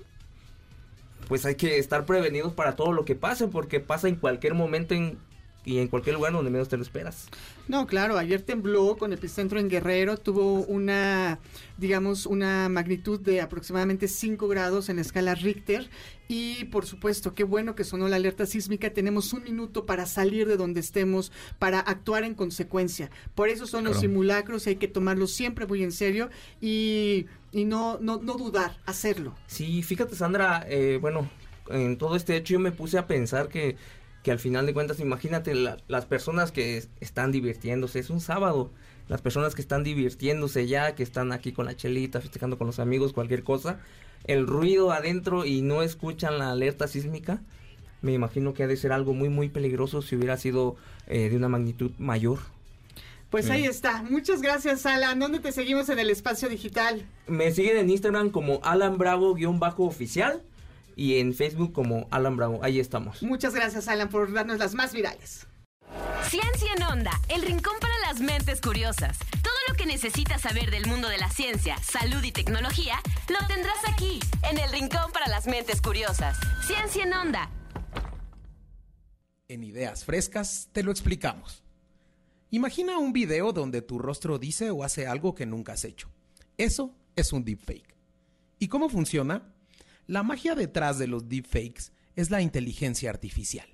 pues hay que estar prevenidos para todo lo que pase porque pasa en cualquier momento en, y en cualquier lugar donde menos te lo esperas No, claro, ayer tembló con epicentro en Guerrero, tuvo una, digamos, una magnitud de aproximadamente 5 grados en la escala Richter y por supuesto, qué bueno que sonó la alerta sísmica, tenemos un minuto para salir de donde estemos, para actuar en consecuencia. Por eso son los simulacros, hay que tomarlos siempre muy en serio y, y no, no, no dudar, hacerlo. Sí, fíjate Sandra, eh, bueno, en todo este hecho yo me puse a pensar que, que al final de cuentas, imagínate la- las personas que es- están divirtiéndose, es un sábado, las personas que están divirtiéndose ya, que están aquí con la chelita, festejando con los amigos, cualquier cosa, el ruido adentro y no escuchan la alerta sísmica, me imagino que ha de ser algo muy, muy peligroso si hubiera sido eh, de una magnitud mayor. Pues Sí. ahí está. Muchas gracias, Alan. ¿Dónde te seguimos en el espacio digital? Me siguen en Instagram como Alan Bravo-oficial y en Facebook como Alan Bravo. Ahí estamos. Muchas gracias, Alan, por darnos las más virales. Ciencia en Onda, el rincón para las mentes curiosas. Todo lo que necesitas saber del mundo de la ciencia, salud y tecnología lo tendrás aquí, en el rincón para las mentes curiosas. Ciencia en Onda. En Ideas Frescas te lo explicamos. Imagina un video donde tu rostro dice o hace algo que nunca has hecho. Eso es un deepfake. ¿Y cómo funciona? La magia detrás de los deepfakes es la inteligencia artificial.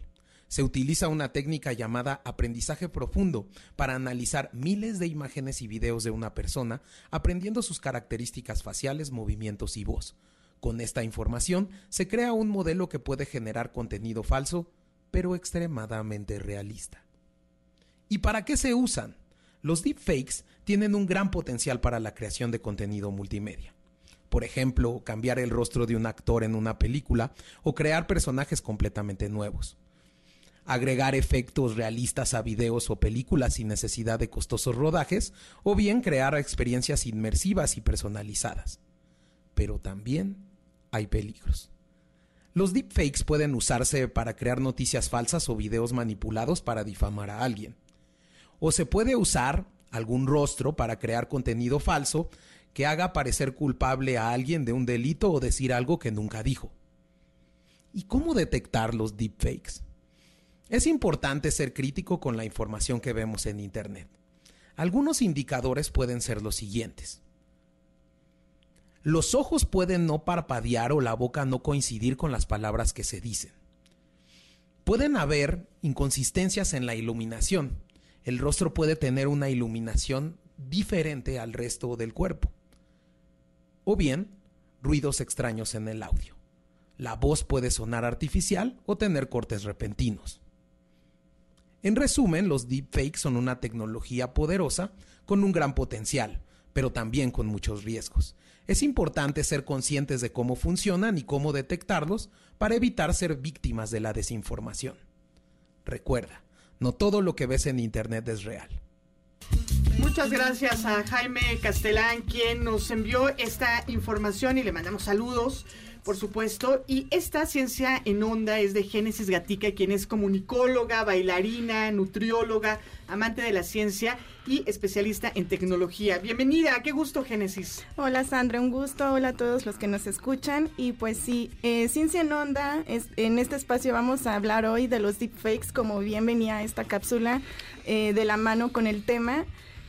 Se utiliza una técnica llamada aprendizaje profundo para analizar miles de imágenes y videos de una persona, aprendiendo sus características faciales, movimientos y voz. Con esta información se crea un modelo que puede generar contenido falso, pero extremadamente realista. ¿Y para qué se usan? Los deepfakes tienen un gran potencial para la creación de contenido multimedia. Por ejemplo, cambiar el rostro de un actor en una película o crear personajes completamente nuevos. Agregar efectos realistas a videos o películas sin necesidad de costosos rodajes o bien crear experiencias inmersivas y personalizadas. Pero también hay peligros. Los deepfakes pueden usarse para crear noticias falsas o videos manipulados para difamar a alguien. O se puede usar algún rostro para crear contenido falso que haga parecer culpable a alguien de un delito o decir algo que nunca dijo. ¿Y cómo detectar los deepfakes? Es importante ser crítico con la información que vemos en Internet. Algunos indicadores pueden ser los siguientes. Los ojos pueden no parpadear o la boca no coincidir con las palabras que se dicen. Pueden haber inconsistencias en la iluminación. El rostro puede tener una iluminación diferente al resto del cuerpo. O bien, ruidos extraños en el audio. La voz puede sonar artificial o tener cortes repentinos. En resumen, los deepfakes son una tecnología poderosa con un gran potencial, pero también con muchos riesgos. Es importante ser conscientes de cómo funcionan y cómo detectarlos para evitar ser víctimas de la desinformación. Recuerda, no todo lo que ves en Internet es real. Muchas gracias a Jaime Castelán, quien nos envió esta información y le mandamos saludos, por supuesto. Y esta ciencia en onda es de Génesis Gatica, quien es comunicóloga, bailarina, nutrióloga, amante de la ciencia y especialista en tecnología. Bienvenida, qué gusto, Génesis. Hola Sandra, un gusto. Hola a todos los que nos escuchan. Y pues sí, eh, Ciencia en Onda, es, en este espacio vamos a hablar hoy de los deepfakes, como bien venía esta cápsula eh, de la mano con el tema.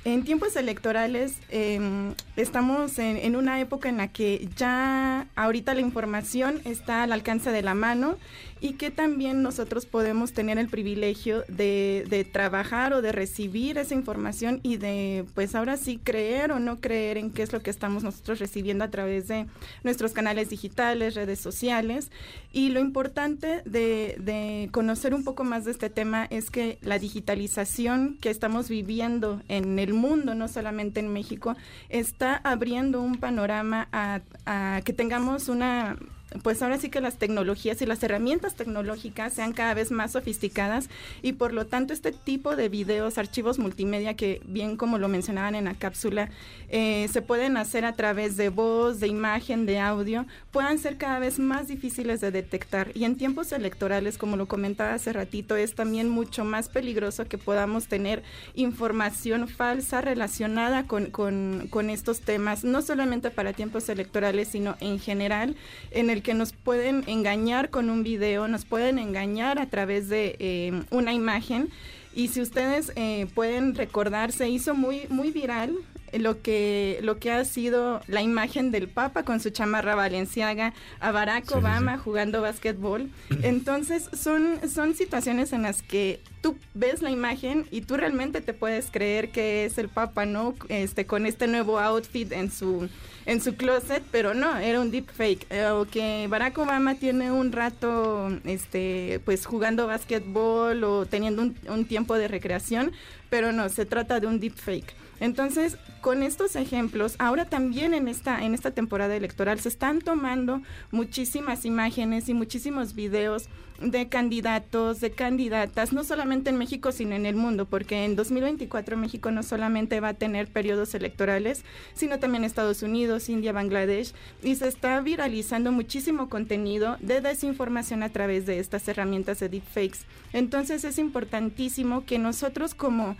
En tiempos electorales eh, estamos en, una época en la que ya ahorita la información está al alcance de la mano y que también nosotros podemos tener el privilegio de, de, trabajar o de recibir esa información y de pues ahora sí creer o no creer en qué es lo que estamos nosotros recibiendo a través de nuestros canales digitales, redes sociales. Y lo importante de, conocer un poco más de este tema es que la digitalización que estamos viviendo en el mundo, no solamente en México, está abriendo un panorama a que tengamos una pues ahora sí que las tecnologías y las herramientas tecnológicas sean cada vez más sofisticadas y por lo tanto este tipo de videos, archivos multimedia que bien como lo mencionaban en la cápsula, eh, se pueden hacer a través de voz, de imagen, de audio, puedan ser cada vez más difíciles de detectar. Y en tiempos electorales, como lo comentaba hace ratito, es también mucho más peligroso que podamos tener información falsa relacionada con, con, con estos temas, no solamente para tiempos electorales, sino en general, en el que nos pueden engañar con un video, nos pueden engañar a través de eh, una imagen. Y si ustedes eh, pueden recordar, se hizo muy, muy viral lo que, lo que ha sido la imagen del Papa con su chamarra valenciaga, a Barack sí, Obama sí, jugando básquetbol. Entonces, son, son situaciones en las que tú tú ves la imagen y tú realmente te puedes creer que es el Papa, ¿no? Este, con este nuevo outfit en su, en su closet, pero no, era un deepfake. Eh, o que Barack Obama tiene un rato, este, pues jugando básquetbol o teniendo un, un tiempo de recreación, pero no, se trata de un deepfake. Entonces, con estos ejemplos, ahora también en esta, en esta temporada electoral se están tomando muchísimas imágenes y muchísimos videos de candidatos, de candidatas, no solamente en México, sino en el mundo, porque en 2024 México no solamente va a tener periodos electorales, sino también Estados Unidos, India, Bangladesh, y se está viralizando muchísimo contenido de desinformación a través de estas herramientas de deepfakes. Entonces es importantísimo que nosotros como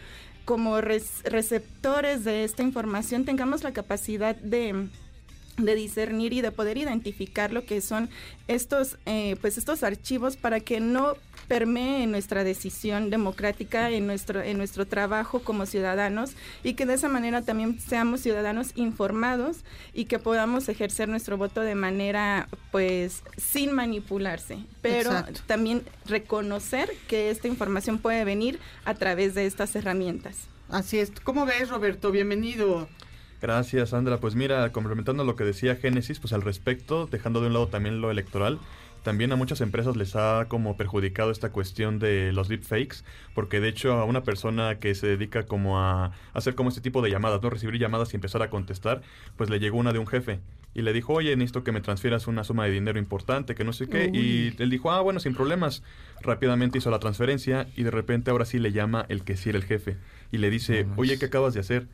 como receptores de esta información tengamos la capacidad de de discernir y de poder identificar lo que son estos eh, pues estos archivos para que no permee en nuestra decisión democrática en nuestro en nuestro trabajo como ciudadanos y que de esa manera también seamos ciudadanos informados y que podamos ejercer nuestro voto de manera pues sin manipularse. Pero también reconocer que esta información puede venir a través de estas herramientas. Así es. Cómo ves Roberto bienvenido Gracias, Sandra. Pues mira, complementando lo que decía Génesis, pues al respecto, dejando de un lado también lo electoral, también a muchas empresas les ha como perjudicado esta cuestión de los deepfakes, porque de hecho a una persona que se dedica como a hacer como este tipo de llamadas, no recibir llamadas y empezar a contestar, pues le llegó una de un jefe y le dijo, oye, necesito que me transfieras una suma de dinero importante, que no sé qué, y él dijo, ah, bueno, sin problemas. Rápidamente hizo la transferencia y de repente ahora sí le llama el que sí era el jefe y le dice, oye, ¿qué acabas de hacer?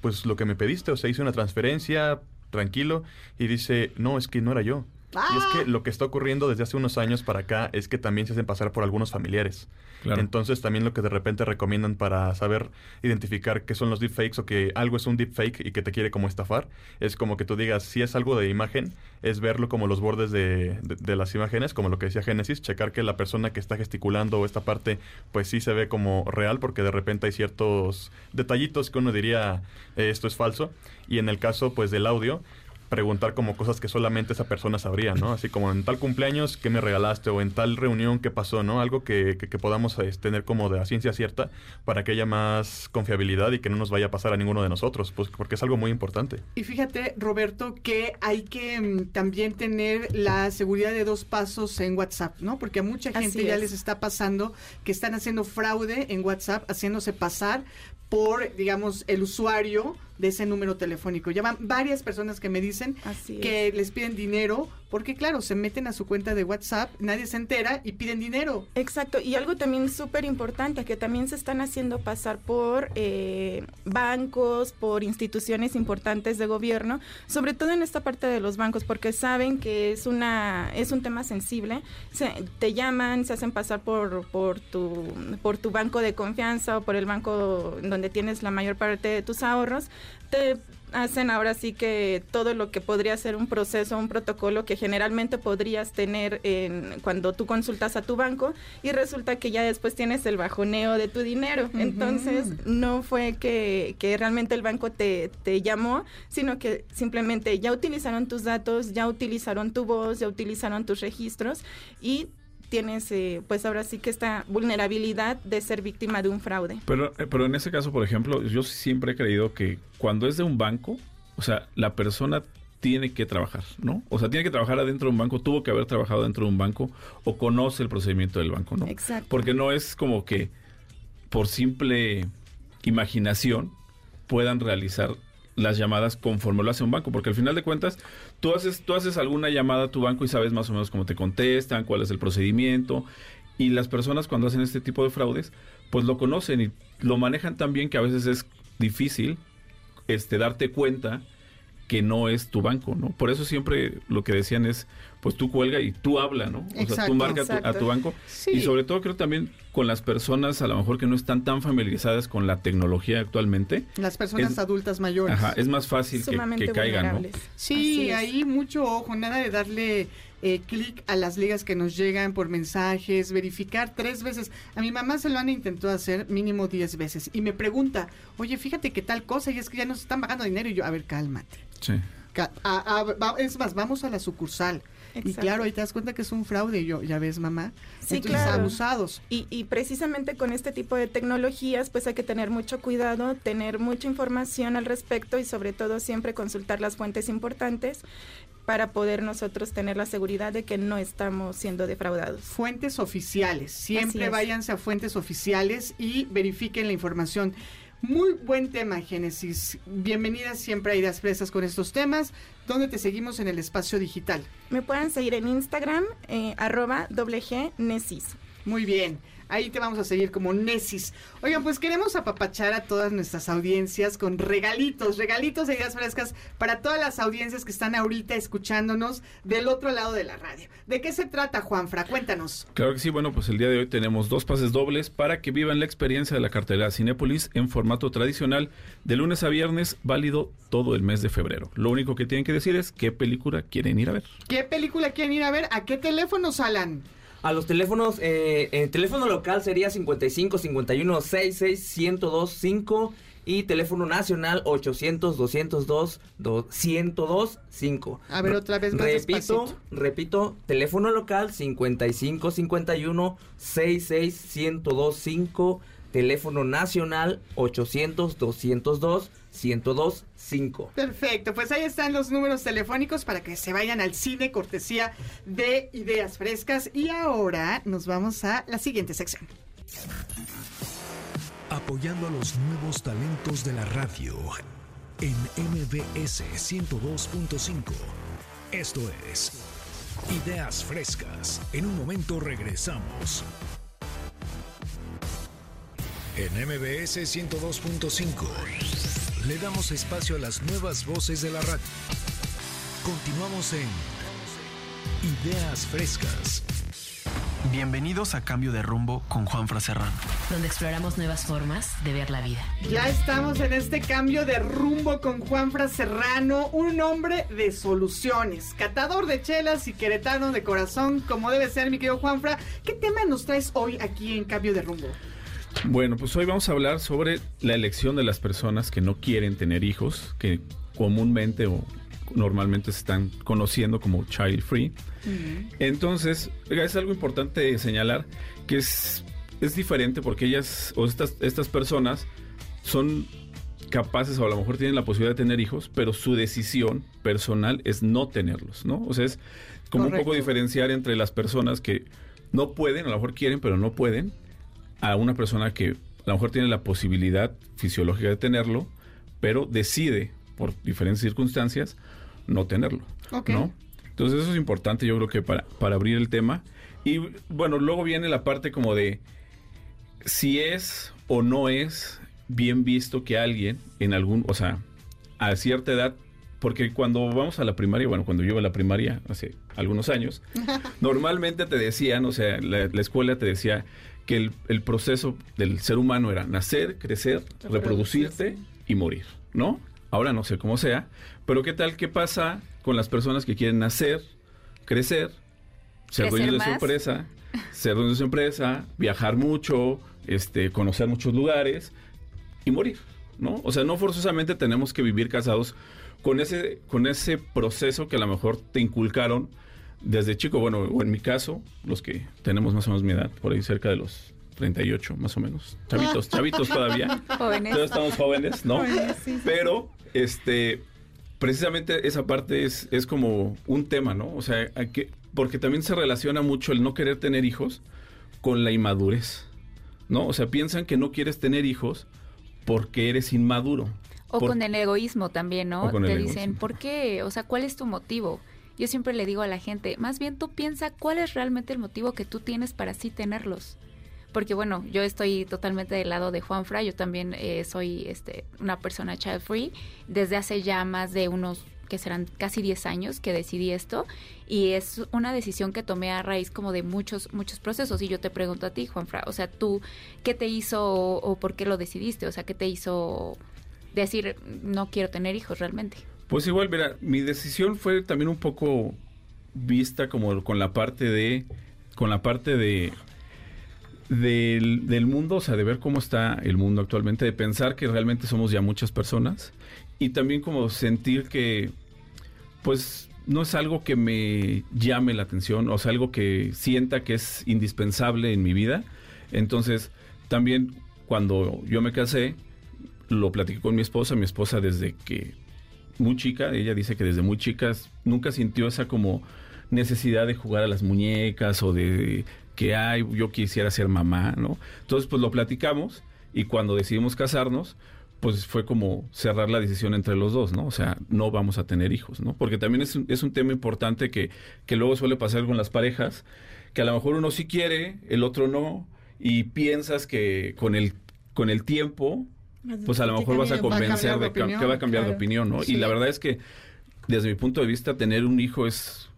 Pues lo que me pediste, o sea, hice una transferencia, tranquilo, y dice, no, es que no era yo. Y es que ah. lo que está ocurriendo desde hace unos años para acá es que también se hacen pasar por algunos familiares. Entonces también lo que de repente recomiendan para saber identificar qué son los deepfakes o que algo es un deepfake y que te quiere como estafar, es como que tú digas, si es algo de imagen, es verlo como los bordes de, las imágenes, como lo que decía Génesis, checar que la persona que está gesticulando esta parte, pues sí se ve como real, porque de repente hay ciertos detallitos que uno diría, eh, esto es falso. Y en el caso pues del audio, preguntar como cosas que solamente esa persona sabría, ¿no? Así como en tal cumpleaños, ¿qué me regalaste? O en tal reunión, ¿qué pasó? ¿No? Algo que, que, podamos este, tener como de la ciencia cierta para que haya más confiabilidad y que no nos vaya a pasar a ninguno de nosotros, pues porque es algo muy importante. Y fíjate, Roberto, que hay que mm, también tener la seguridad de dos pasos en WhatsApp, ¿no? Porque a mucha gente ya les está pasando que están haciendo fraude en WhatsApp, haciéndose pasar por, digamos, el usuario de ese número telefónico. Ya van varias personas que me dicen que les piden dinero porque, claro, se meten a su cuenta de WhatsApp, nadie se entera y piden dinero. Exacto. Y algo también súper importante, que también se están haciendo pasar por eh, bancos, por instituciones importantes de gobierno, sobre todo en esta parte de los bancos, porque saben que es, una, es un tema sensible. Se, te llaman, se hacen pasar por, por, tu, por tu banco de confianza o por el banco donde tienes la mayor parte de tus ahorros te hacen ahora sí que todo lo que podría ser un proceso, un protocolo que generalmente podrías tener en, cuando tú consultas a tu banco y resulta que ya después tienes el bajoneo de tu dinero. Entonces no fue que, que realmente el banco te, te, llamó, sino que simplemente ya utilizaron tus datos, ya utilizaron tu voz, ya utilizaron tus registros y tienes eh, pues ahora sí que esta vulnerabilidad de ser víctima de un fraude. Pero, eh, pero en ese caso, por ejemplo, yo siempre he creído que cuando es de un banco, o sea, la persona tiene que trabajar, ¿no? O sea, tiene que trabajar adentro de un banco, tuvo que haber trabajado dentro de un banco o conoce el procedimiento del banco, ¿no? Exacto. Porque no es como que por simple imaginación puedan realizar las llamadas conforme lo hace un banco, porque al final de cuentas tú haces, tú haces alguna llamada a tu banco y sabes más o menos cómo te contestan, cuál es el procedimiento, y las personas cuando hacen este tipo de fraudes, pues lo conocen y lo manejan tan bien que a veces es difícil este darte cuenta que no es tu banco, ¿no? Por eso siempre lo que decían es, pues tú cuelga y tú habla, ¿no? o sea, tú marca a tu, banco. Y sobre todo creo también con las personas a lo mejor que no están tan familiarizadas con la tecnología actualmente. Las personas adultas mayores. Ajá, es más fácil que, caigan, ¿no? Sí, ahí mucho ojo, nada de darle eh, clic a las ligas que nos llegan por mensajes, verificar tres veces. A mi mamá se lo han intentado hacer mínimo diez veces y me pregunta, oye, fíjate que tal cosa y es que ya nos están pagando dinero y yo, a ver, cálmate. Sí. es más, vamos a la sucursal. Y claro, ahí te das cuenta que es un fraude, yo, ya ves, mamá. Sí, Entonces, claro. abusados. Y, y precisamente con este tipo de tecnologías, pues hay que tener mucho cuidado, tener mucha información al respecto y sobre todo siempre consultar las fuentes importantes para poder nosotros tener la seguridad de que no estamos siendo defraudados. Fuentes oficiales. Siempre váyanse a fuentes oficiales y verifiquen la información. Muy buen tema, Génesis. Bienvenidas siempre a Ideas Fresas con estos temas. ¿Dónde te seguimos en el espacio digital? Me pueden seguir en Instagram, eh, arroba doble G Nesis. Muy bien. Ahí te vamos a seguir como Nesis. Oigan, pues queremos apapachar a todas nuestras audiencias con regalitos, regalitos de ideas frescas para todas las audiencias que están ahorita escuchándonos del otro lado de la radio. ¿De qué se trata, Juanfra? Cuéntanos. Claro que sí, bueno, pues el día de hoy tenemos dos pases dobles para que vivan la experiencia de la cartelera Cinépolis en formato tradicional de lunes a viernes, válido todo el mes de febrero. Lo único que tienen que decir es qué película quieren ir a ver. ¿Qué película quieren ir a ver? ¿A qué teléfonos, Alan? A los teléfonos, eh, el teléfono local sería 55 51 66 1025 5 y teléfono nacional 800 202 202 5. A ver, otra vez más Repito, despacito. repito, teléfono local 55 51 66 1025 5, teléfono nacional 800 202 1025 5. Perfecto, pues ahí están los números telefónicos para que se vayan al cine cortesía de Ideas Frescas. Y ahora nos vamos a la siguiente sección. Apoyando a los nuevos talentos de la radio en MBS 102.5. Esto es Ideas Frescas. En un momento regresamos. En MBS 102.5 le damos espacio a las nuevas voces de la radio. Continuamos en Ideas Frescas. Bienvenidos a Cambio de Rumbo con Juan Serrano. donde exploramos nuevas formas de ver la vida. Ya estamos en este cambio de rumbo con Juanfra Serrano, un hombre de soluciones, catador de chelas y queretano de corazón, como debe ser, mi querido Juanfra. ¿Qué tema nos traes hoy aquí en Cambio de Rumbo? Bueno, pues hoy vamos a hablar sobre la elección de las personas que no quieren tener hijos, que comúnmente o normalmente se están conociendo como child free. Entonces, es algo importante señalar que es, es diferente porque ellas o estas, estas personas son capaces o a lo mejor tienen la posibilidad de tener hijos, pero su decisión personal es no tenerlos, ¿no? O sea, es como un poco diferenciar entre las personas que no pueden, a lo mejor quieren, pero no pueden, a una persona que a lo mejor tiene la posibilidad fisiológica de tenerlo, pero decide por diferentes circunstancias no tenerlo. ¿no? Entonces eso es importante yo creo que para, para abrir el tema. Y bueno, luego viene la parte como de si es o no es bien visto que alguien en algún, o sea, a cierta edad, porque cuando vamos a la primaria, bueno, cuando yo iba a la primaria hace algunos años, normalmente te decían, o sea, la, la escuela te decía que el, el proceso del ser humano era nacer, crecer, reproducirte y morir, ¿no? Ahora no sé cómo sea, pero ¿qué tal? ¿Qué pasa con las personas que quieren nacer, crecer, ser dueños de su empresa, ser dueños de su empresa, viajar mucho, este, conocer muchos lugares y morir, ¿no? O sea, no forzosamente tenemos que vivir casados con ese, con ese proceso que a lo mejor te inculcaron desde chico. Bueno, o en mi caso, los que tenemos más o menos mi edad, por ahí cerca de los 38, más o menos. Chavitos, chavitos todavía. Jóvenes. Todavía estamos jóvenes, ¿no? Jóvenes, sí, sí, Pero, este, precisamente esa parte es, es como un tema, ¿no? O sea, hay que, porque también se relaciona mucho el no querer tener hijos con la inmadurez, ¿no? O sea, piensan que no quieres tener hijos porque eres inmaduro. O Por- con el egoísmo también, ¿no? Te dicen, egoísmo. ¿por qué? O sea, ¿cuál es tu motivo? Yo siempre le digo a la gente, más bien tú piensa cuál es realmente el motivo que tú tienes para sí tenerlos. Porque bueno, yo estoy totalmente del lado de Juanfra, yo también eh, soy este, una persona child free desde hace ya más de unos que serán casi 10 años que decidí esto y es una decisión que tomé a raíz como de muchos muchos procesos y yo te pregunto a ti Juanfra, o sea, tú qué te hizo o, o por qué lo decidiste, o sea, qué te hizo decir no quiero tener hijos realmente. Pues igual, mira, mi decisión fue también un poco vista como con la parte de, con la parte de del, del mundo, o sea, de ver cómo está el mundo actualmente, de pensar que realmente somos ya muchas personas y también como sentir que, pues, no es algo que me llame la atención, o sea, algo que sienta que es indispensable en mi vida. Entonces, también cuando yo me casé, lo platiqué con mi esposa, mi esposa desde que muy chica, ella dice que desde muy chica nunca sintió esa como necesidad de jugar a las muñecas o de que ay, yo quisiera ser mamá, ¿no? Entonces, pues lo platicamos y cuando decidimos casarnos, pues fue como cerrar la decisión entre los dos, ¿no? O sea, no vamos a tener hijos, ¿no? Porque también es es un tema importante que, que luego suele pasar con las parejas, que a lo mejor uno sí quiere, el otro no, y piensas que con el, con el tiempo, pues a lo mejor vas a convencer de, que va a cambiar de opinión, ¿no? Y la verdad es que, desde mi punto de vista, tener un hijo es,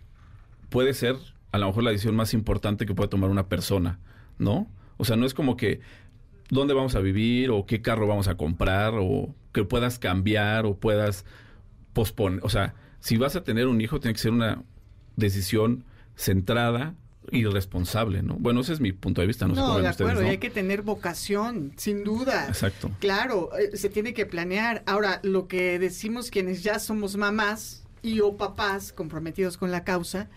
puede ser a lo mejor la decisión más importante que puede tomar una persona, ¿no? O sea, no es como que dónde vamos a vivir o qué carro vamos a comprar o que puedas cambiar o puedas posponer. O sea, si vas a tener un hijo, tiene que ser una decisión centrada y responsable, ¿no? Bueno, ese es mi punto de vista. No, no sé de acuerdo, ustedes, ¿no? hay que tener vocación, sin duda. Exacto. Claro, eh, se tiene que planear. Ahora, lo que decimos quienes ya somos mamás y o papás comprometidos con la causa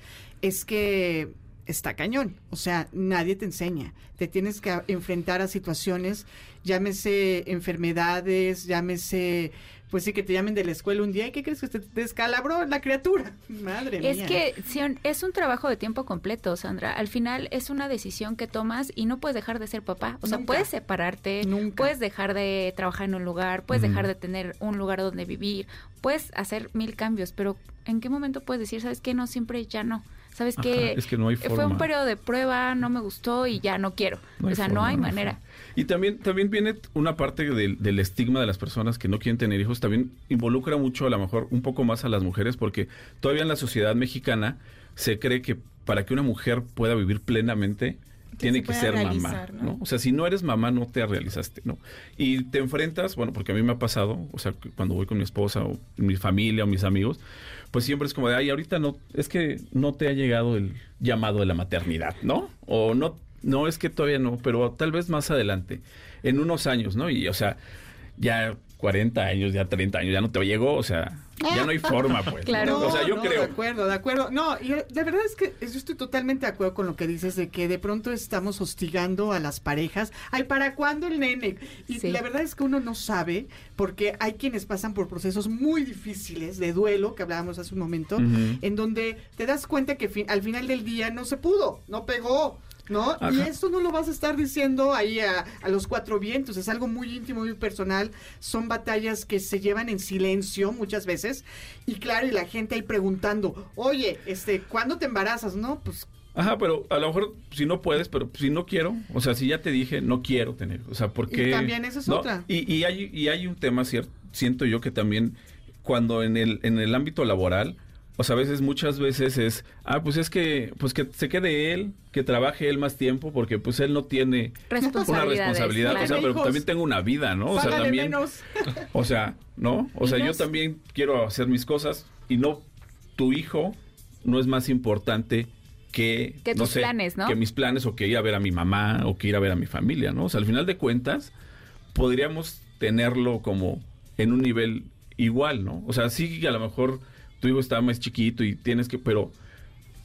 es que está cañón. O sea, nadie te enseña. Te tienes que enfrentar a situaciones, llámese enfermedades, llámese, pues sí, que te llamen de la escuela un día y ¿qué crees que te descalabró la criatura? Madre mía. Es que es un trabajo de tiempo completo, Sandra. Al final es una decisión que tomas y no puedes dejar de ser papá. O sea, Nunca. puedes separarte, Nunca. puedes dejar de trabajar en un lugar, puedes dejar de tener un lugar donde vivir, puedes hacer mil cambios, pero ¿en qué momento puedes decir, sabes qué? No, siempre ya no. ¿Sabes Ajá, qué? es que no hay Fue forma. un periodo de prueba, no me gustó y ya no quiero. No o sea, forma, no hay no hay manera. Y también, también viene una parte del, del estigma de las personas que no quieren tener hijos, también involucra mucho a lo mejor un poco más a las mujeres, porque todavía en la sociedad mexicana se cree que para que una mujer pueda vivir plenamente, tiene se que ser mamá, ¿no? ¿no? O sea, si no eres mamá, no te realizaste, ¿no? Y te enfrentas, bueno, porque a mí me ha pasado, o sea, cuando voy con mi esposa o mi familia o mis amigos, pues siempre es como de, ay, ahorita no, es que no te ha llegado el llamado de la maternidad, ¿no? O no, no, es que todavía no, pero tal vez más adelante, en unos años, ¿no? Y, o sea, ya 40 años, ya 30 años, ya no te llegó, o sea, ya no hay forma, pues. Claro. ¿no? O sea, yo No, creo. De acuerdo, de acuerdo. No, y eh, la verdad es que yo estoy totalmente de acuerdo con lo que dices de que de pronto estamos hostigando a las parejas. Ay, ¿para cuándo el nene? Y Sí. la verdad es que uno no sabe porque hay quienes pasan por procesos muy difíciles de duelo, que hablábamos hace un momento, en donde te das cuenta que fi- al final del día no se pudo, no pegó. ¿No? Y esto no lo vas a estar diciendo ahí a, a los cuatro vientos, es algo muy íntimo, muy personal, son batallas que se llevan en silencio muchas veces, y claro, y la gente ahí preguntando, oye, este, ¿cuándo te embarazas? No, pues Ajá, pero a lo mejor si no puedes, pero si no quiero, o sea, si ya te dije, no quiero tener, o sea, porque... Y también esa es ¿no? otra. Y, y hay, y hay un tema, cier- siento yo que también cuando en el, en el ámbito laboral, o sea, a veces, muchas veces es, ah, pues es que, pues que se quede él, que trabaje él más tiempo, porque pues él no tiene una responsabilidad, o sea, pero también tengo una vida, ¿no? O sea, también... menos. O sea, ¿no? O sea, yo también quiero hacer mis cosas y no, tu hijo no es más importante que, Que no tus sé, planes, ¿no? Que mis planes o que ir a ver a mi mamá o que ir a ver a mi familia, ¿no? O sea, al final de cuentas, podríamos tenerlo como en un nivel igual, ¿no? O sea, sí, a lo mejor tu hijo estaba más chiquito y tienes que, pero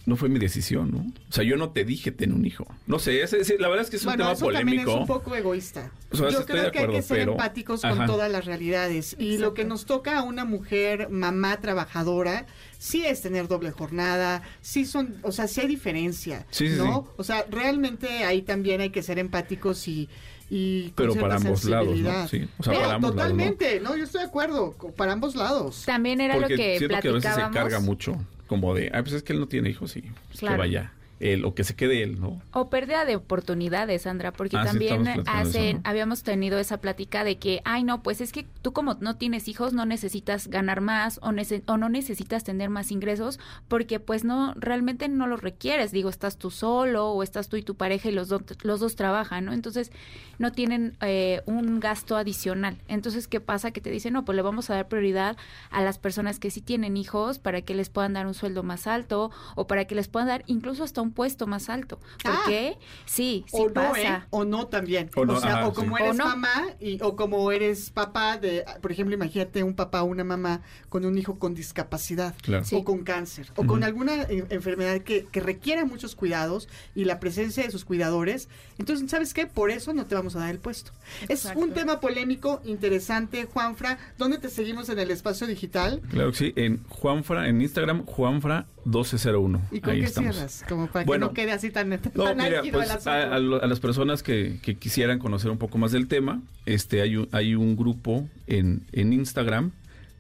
no fue mi decisión, ¿no? O sea, yo no te dije tener un hijo. No sé, la verdad es que es un bueno, tema eso también polémico. es un poco egoísta. O sea, Yo estoy creo de que hay que ser pero- empáticos con Ajá. todas las realidades. Y lo que nos toca a una mujer, mamá trabajadora, sí es tener doble jornada, sí son, o sea, sí hay diferencia, Sí, sí, ¿no? sí. O sea, realmente ahí también hay que ser empáticos y y Pero para ambos lados, ¿no? Sí, o sea, Pero para ambos lados, ¿no? totalmente, ¿no? Yo estoy de acuerdo, para ambos lados. También era Porque lo que siento que a veces se platicábamos. carga mucho, como de, ah, pues es que él no tiene hijos y pues Claro. que vaya él o que se quede él, ¿no? O pérdida de oportunidades, Sandra, porque Ah, también hacen, eso, ¿no? habíamos tenido esa plática de que, ay, no, pues es que tú como no tienes hijos no necesitas ganar más o, nece- o no necesitas tener más ingresos porque pues no, realmente no los requieres. Digo, estás tú solo o estás tú y tu pareja y los, dos los dos trabajan, ¿no? Entonces no tienen eh, un gasto adicional. Entonces, ¿qué pasa? Que te dicen, no, pues le vamos a dar prioridad a las personas que sí tienen hijos para que les puedan dar un sueldo más alto o para que les puedan dar incluso hasta un un puesto más alto. ¿Por Ah. qué? Sí, sí o no, pasa. ¿eh? O no también. O O, no, sea, ajá, o como sí. eres O no. mamá y, o como eres papá de, por ejemplo, imagínate un papá o una mamá con un hijo con discapacidad Claro. o con cáncer o con alguna eh, enfermedad que, que requiera muchos cuidados y la presencia de sus cuidadores. Entonces, ¿sabes qué? Por eso no te vamos a dar el puesto. Es un tema polémico, interesante, Juanfra. ¿Dónde te seguimos en el espacio digital? Claro que sí, en Juanfra, en Instagram, Juanfra1201. ¿Y con Ahí qué estamos. cierras? Como para Bueno, que no quede así tan, tan No, mira, álgido pues el a, a lo- a las personas que, que quisieran conocer un poco más del tema, este hay un, hay un grupo en, en Instagram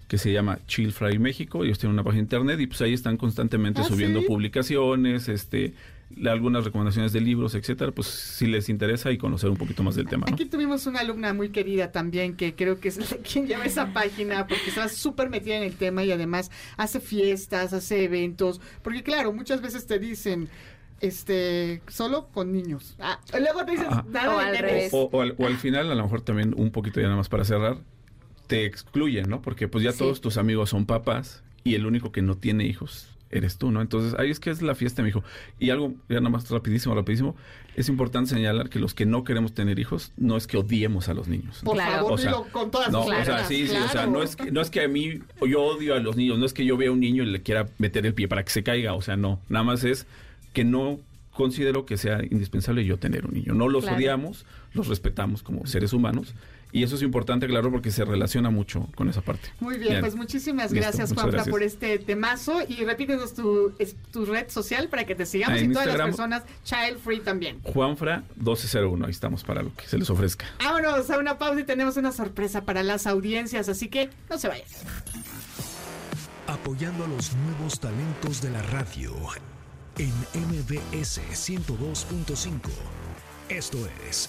que se llama Chill Fry México, ellos tienen una página de internet y pues ahí están constantemente ¿Ah, subiendo sí? publicaciones, este algunas recomendaciones de libros, etcétera, pues si les interesa y conocer un poquito más del tema, ¿no? Aquí tuvimos una alumna muy querida también que creo que es la- quien lleva esa página porque está súper metida en el tema y además hace fiestas, hace eventos, porque claro, muchas veces te dicen este solo con niños. Ah, luego te dicen Ajá. nada O de al revés. O, o al, o al final, a lo mejor también un poquito ya nada más para cerrar, te excluyen, ¿no? Porque pues ya Sí. todos tus amigos son papás y el único que no tiene hijos eres tú, ¿no? Entonces, ahí es que es la fiesta, mi hijo. Y algo, ya nada más rapidísimo, rapidísimo, es importante señalar que los que no queremos tener hijos, no es que odiemos a los niños. Por Claro. favor, O sea, dilo con todas No, o sea, sí, sí, o sea, no es, que, no es que a mí yo odio a los niños, no es que yo vea a un niño y le quiera meter el pie para que se caiga, o sea, no, nada más es que no considero que sea indispensable yo tener un niño. No los Claro. odiamos, los respetamos como seres humanos y eso es importante, claro, porque se relaciona mucho con esa parte. Muy bien, Bien. pues muchísimas Listo, gracias, Juanfra, gracias. por este temazo. Y repítenos tu, es- tu red social para que te sigamos Ah, y todas Instagram. las personas child free también. Juanfra 1201, ahí estamos para lo que se les ofrezca. Vámonos a una pausa y tenemos una sorpresa para las audiencias, así que no se vayan. Apoyando a los nuevos talentos de la radio en MBS 102.5. Esto es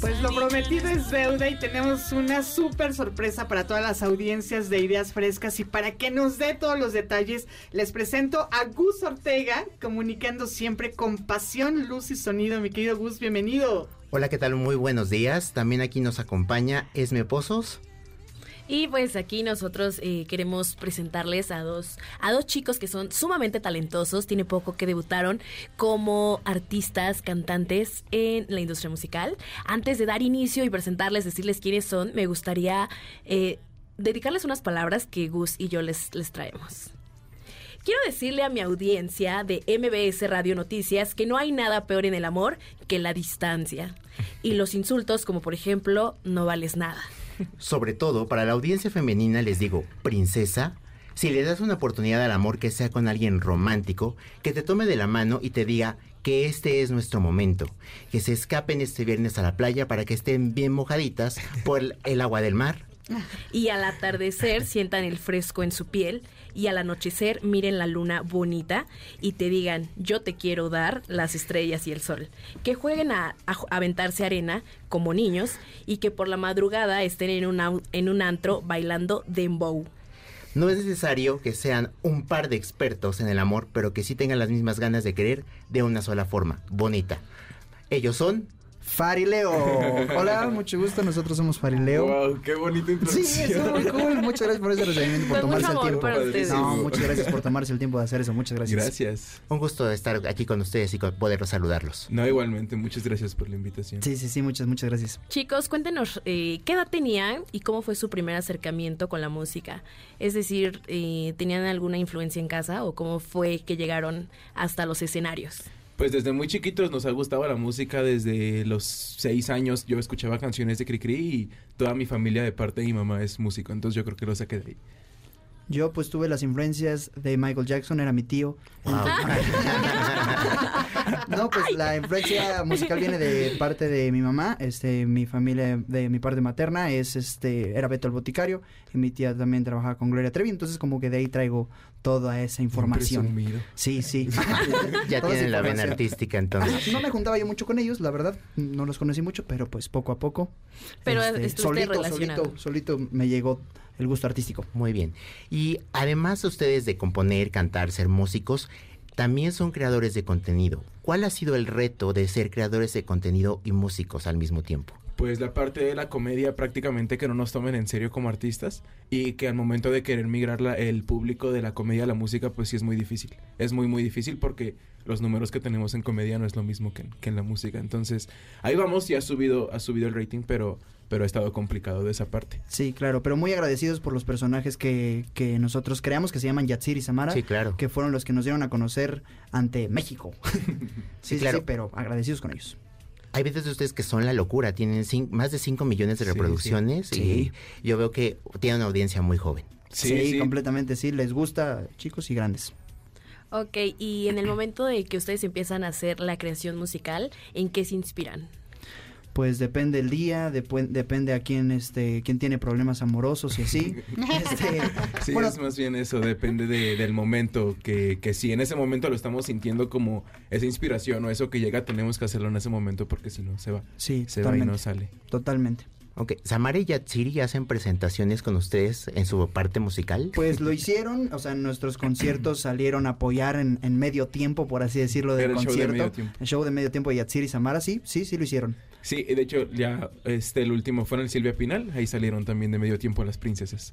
Pues lo prometido es deuda y tenemos una súper sorpresa para todas las audiencias de Ideas Frescas y para que nos dé todos los detalles les presento a Gus Ortega comunicando siempre con pasión, luz y sonido. Mi querido Gus, bienvenido. Hola, ¿qué tal? Muy buenos días. También aquí nos acompaña Esme Pozos. Y pues aquí nosotros eh, queremos presentarles a dos, a dos chicos que son sumamente talentosos, tiene poco que debutaron como artistas, cantantes en la industria musical. Antes de dar inicio y presentarles, decirles quiénes son, me gustaría eh, dedicarles unas palabras que Gus y yo les, les traemos. Quiero decirle a mi audiencia de MBS Radio Noticias que no hay nada peor en el amor que la distancia. Y los insultos, como por ejemplo, no vales nada. Sobre todo, para la audiencia femenina les digo, princesa, si le das una oportunidad al amor que sea con alguien romántico, que te tome de la mano y te diga que este es nuestro momento, que se escapen este viernes a la playa para que estén bien mojaditas por el, agua del mar. Y al atardecer sientan el fresco en su piel y al anochecer miren la luna bonita y te digan, yo te quiero dar las estrellas y el sol. Que jueguen a, aventarse arena como niños y que por la madrugada estén en un, en un antro bailando dembow. No es necesario que sean un par de expertos en el amor, pero que sí tengan las mismas ganas de querer de una sola forma, bonita. Ellos son... Farileo. Hola, mucho gusto. Nosotros somos Farileo. Wow, qué bonita Sí, estuvo muy cool. Muchas gracias por ese recibimiento, por mucho tomarse el tiempo. para ustedes. No, muchas gracias por tomarse el tiempo de hacer eso. Muchas gracias. Gracias. Un gusto estar aquí con ustedes y con- poder saludarlos. No, igualmente, muchas gracias por la invitación. Sí, sí, sí, muchas, muchas gracias. Chicos, cuéntenos eh, qué edad tenían y cómo fue su primer acercamiento con la música. Es decir, eh, ¿tenían alguna influencia en casa o cómo fue que llegaron hasta los escenarios? Pues desde muy chiquitos nos ha gustado la música, desde los seis años yo escuchaba canciones de Cricri y toda mi familia de parte de mi mamá es músico, entonces yo creo que lo saqué de ahí. Yo pues tuve las influencias de Michael Jackson, era mi tío. no, pues la influencia musical viene de parte de mi mamá, este, mi familia de mi parte materna es este, era Beto el Boticario y mi tía también trabajaba con Gloria Trevi, entonces como que de ahí traigo toda esa información. Sí, sí. Ya tienen la vena artística entonces. No me juntaba yo mucho con ellos, la verdad, no los conocí mucho, pero pues poco a poco. Pero este, solito, solito, solito me llegó el gusto artístico. Muy bien. Y además ustedes de componer, cantar, ser músicos, también son creadores de contenido. ¿Cuál ha sido el reto de ser creadores de contenido y músicos al mismo tiempo? Pues la parte de la comedia prácticamente que no nos tomen en serio como artistas y que al momento de querer migrar la- el público de la comedia a la música pues sí es muy difícil. Es muy muy difícil porque los números que tenemos en comedia no es lo mismo que, en- la música. Entonces ahí vamos y ha subido, ha subido el rating pero, pero ha estado complicado de esa parte. Sí, claro, pero muy agradecidos por los personajes que, que nosotros creamos, que se llaman Yatsir y Samara. Sí, claro. Que fueron los que nos dieron a conocer ante México. sí, sí, claro. sí, pero agradecidos con ellos. Hay veces de ustedes que son la locura, tienen más de 5 millones de Sí, reproducciones sí. y yo veo que tienen una audiencia muy joven. Sí, completamente, sí, les gusta chicos y grandes. Ok, y en el momento de que ustedes empiezan a hacer la creación musical, ¿en qué se inspiran? Pues depende el día, depende a quién este quién tiene problemas amorosos y así. Este, Sí, bueno, es más bien eso, depende de- del momento, que, que si en ese momento lo estamos sintiendo como esa inspiración o eso que llega, tenemos que hacerlo en ese momento porque si no se va. Sí, se va y no sale. Totalmente. Ok, Samara y Yatsiri hacen presentaciones con ustedes en su parte musical. Pues lo hicieron, o sea, en nuestros conciertos salieron a apoyar en, en medio tiempo, por así decirlo, del Era el show de concierto. medio tiempo. El show de medio tiempo de Yatsir y Samara, sí, sí, sí lo hicieron. Sí, y de hecho ya este el último fue en el Silvia Pinal, ahí salieron también de medio tiempo las princesas.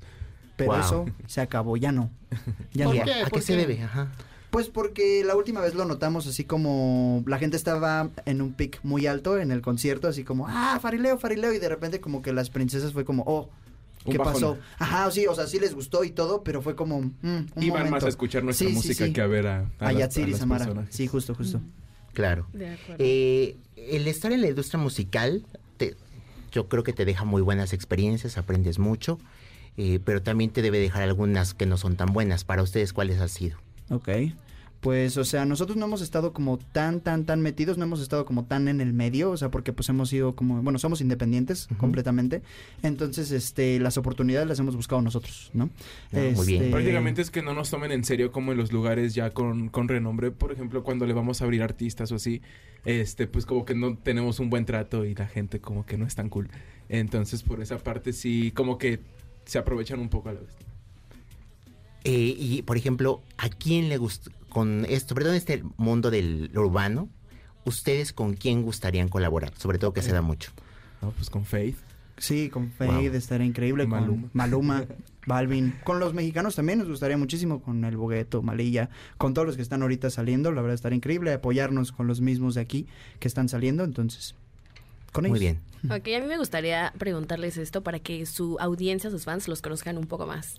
Pero eso se acabó, ya no. Ya ¿Por no. qué? ¿A qué ¿Por se debe? Ajá. Pues porque la última vez lo notamos así como la gente estaba en un pic muy alto en el concierto, así como, ah, farileo, farileo, y de repente como que las princesas fue como, oh, ¿qué pasó? Ajá, sí, o sea, sí les gustó y todo, pero fue como, mm, un Iban momento. más a escuchar nuestra Sí, música sí. que a ver a, a A las- a Samara. personas. Sí, justo, justo. Claro. De acuerdo. Eh, el estar en la industria musical, te- yo creo que te deja muy buenas experiencias, aprendes mucho, eh, pero también te debe dejar algunas que no son tan buenas. Para ustedes, ¿cuáles han sido? Ok. Pues, o sea, nosotros no hemos estado como tan, tan, tan metidos, no hemos estado como tan en el medio, o sea, porque pues hemos sido como, bueno, somos independientes completamente. Entonces, este, las oportunidades las hemos buscado nosotros, ¿no? Este, Prácticamente es que no nos tomen en serio como en los lugares ya con, con renombre. Por ejemplo, cuando le vamos a abrir artistas o así, este, pues como que no tenemos un buen trato y la gente como que no es tan cool. Entonces, por esa parte sí, como que se aprovechan un poco a la vez. Eh, y, por ejemplo, ¿a quién le gusta, con esto, perdón, este mundo del urbano, ustedes con quién gustarían colaborar? Sobre todo que se da mucho. No, pues con Faith. Sí, con Fade estaría increíble, Maluma. con Maluma, Balvin. Con los mexicanos también nos gustaría muchísimo, con El Bogueto, Malilla, con todos los que están ahorita saliendo, la verdad estaría increíble apoyarnos con los mismos de aquí que están saliendo, entonces, con ellos. Muy bien. Ok, a mí me gustaría preguntarles esto para que su audiencia, sus fans, los conozcan un poco más.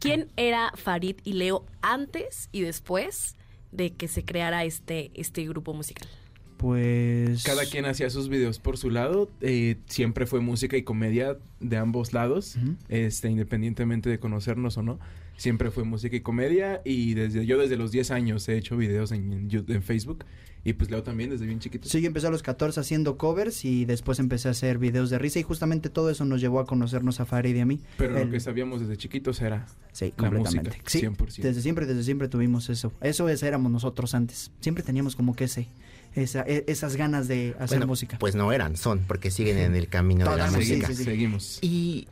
¿Quién era Farid y Leo antes y después de que se creara este, este grupo musical? Pues... Cada quien hacía sus videos por su lado. eh, siempre fue música y comedia de ambos lados, este, independientemente de conocernos o no. Siempre fue música y comedia. Y desde yo desde los 10 años he hecho videos en, en Facebook. Y pues Leo también desde bien chiquito. Sí, yo empecé a los 14 haciendo covers y después empecé a hacer videos de risa y justamente todo eso nos llevó a conocernos a Farid y a mí. Pero El- lo que sabíamos desde chiquitos era Sí, la completamente. música. Sí, 100%. desde siempre, desde siempre tuvimos eso. Eso es, éramos nosotros antes. Siempre teníamos como que ese, esa, e- esas ganas de hacer Bueno, música. Pues no eran, son, porque siguen en el camino de la música. sí, sí, sí. Seguimos. Y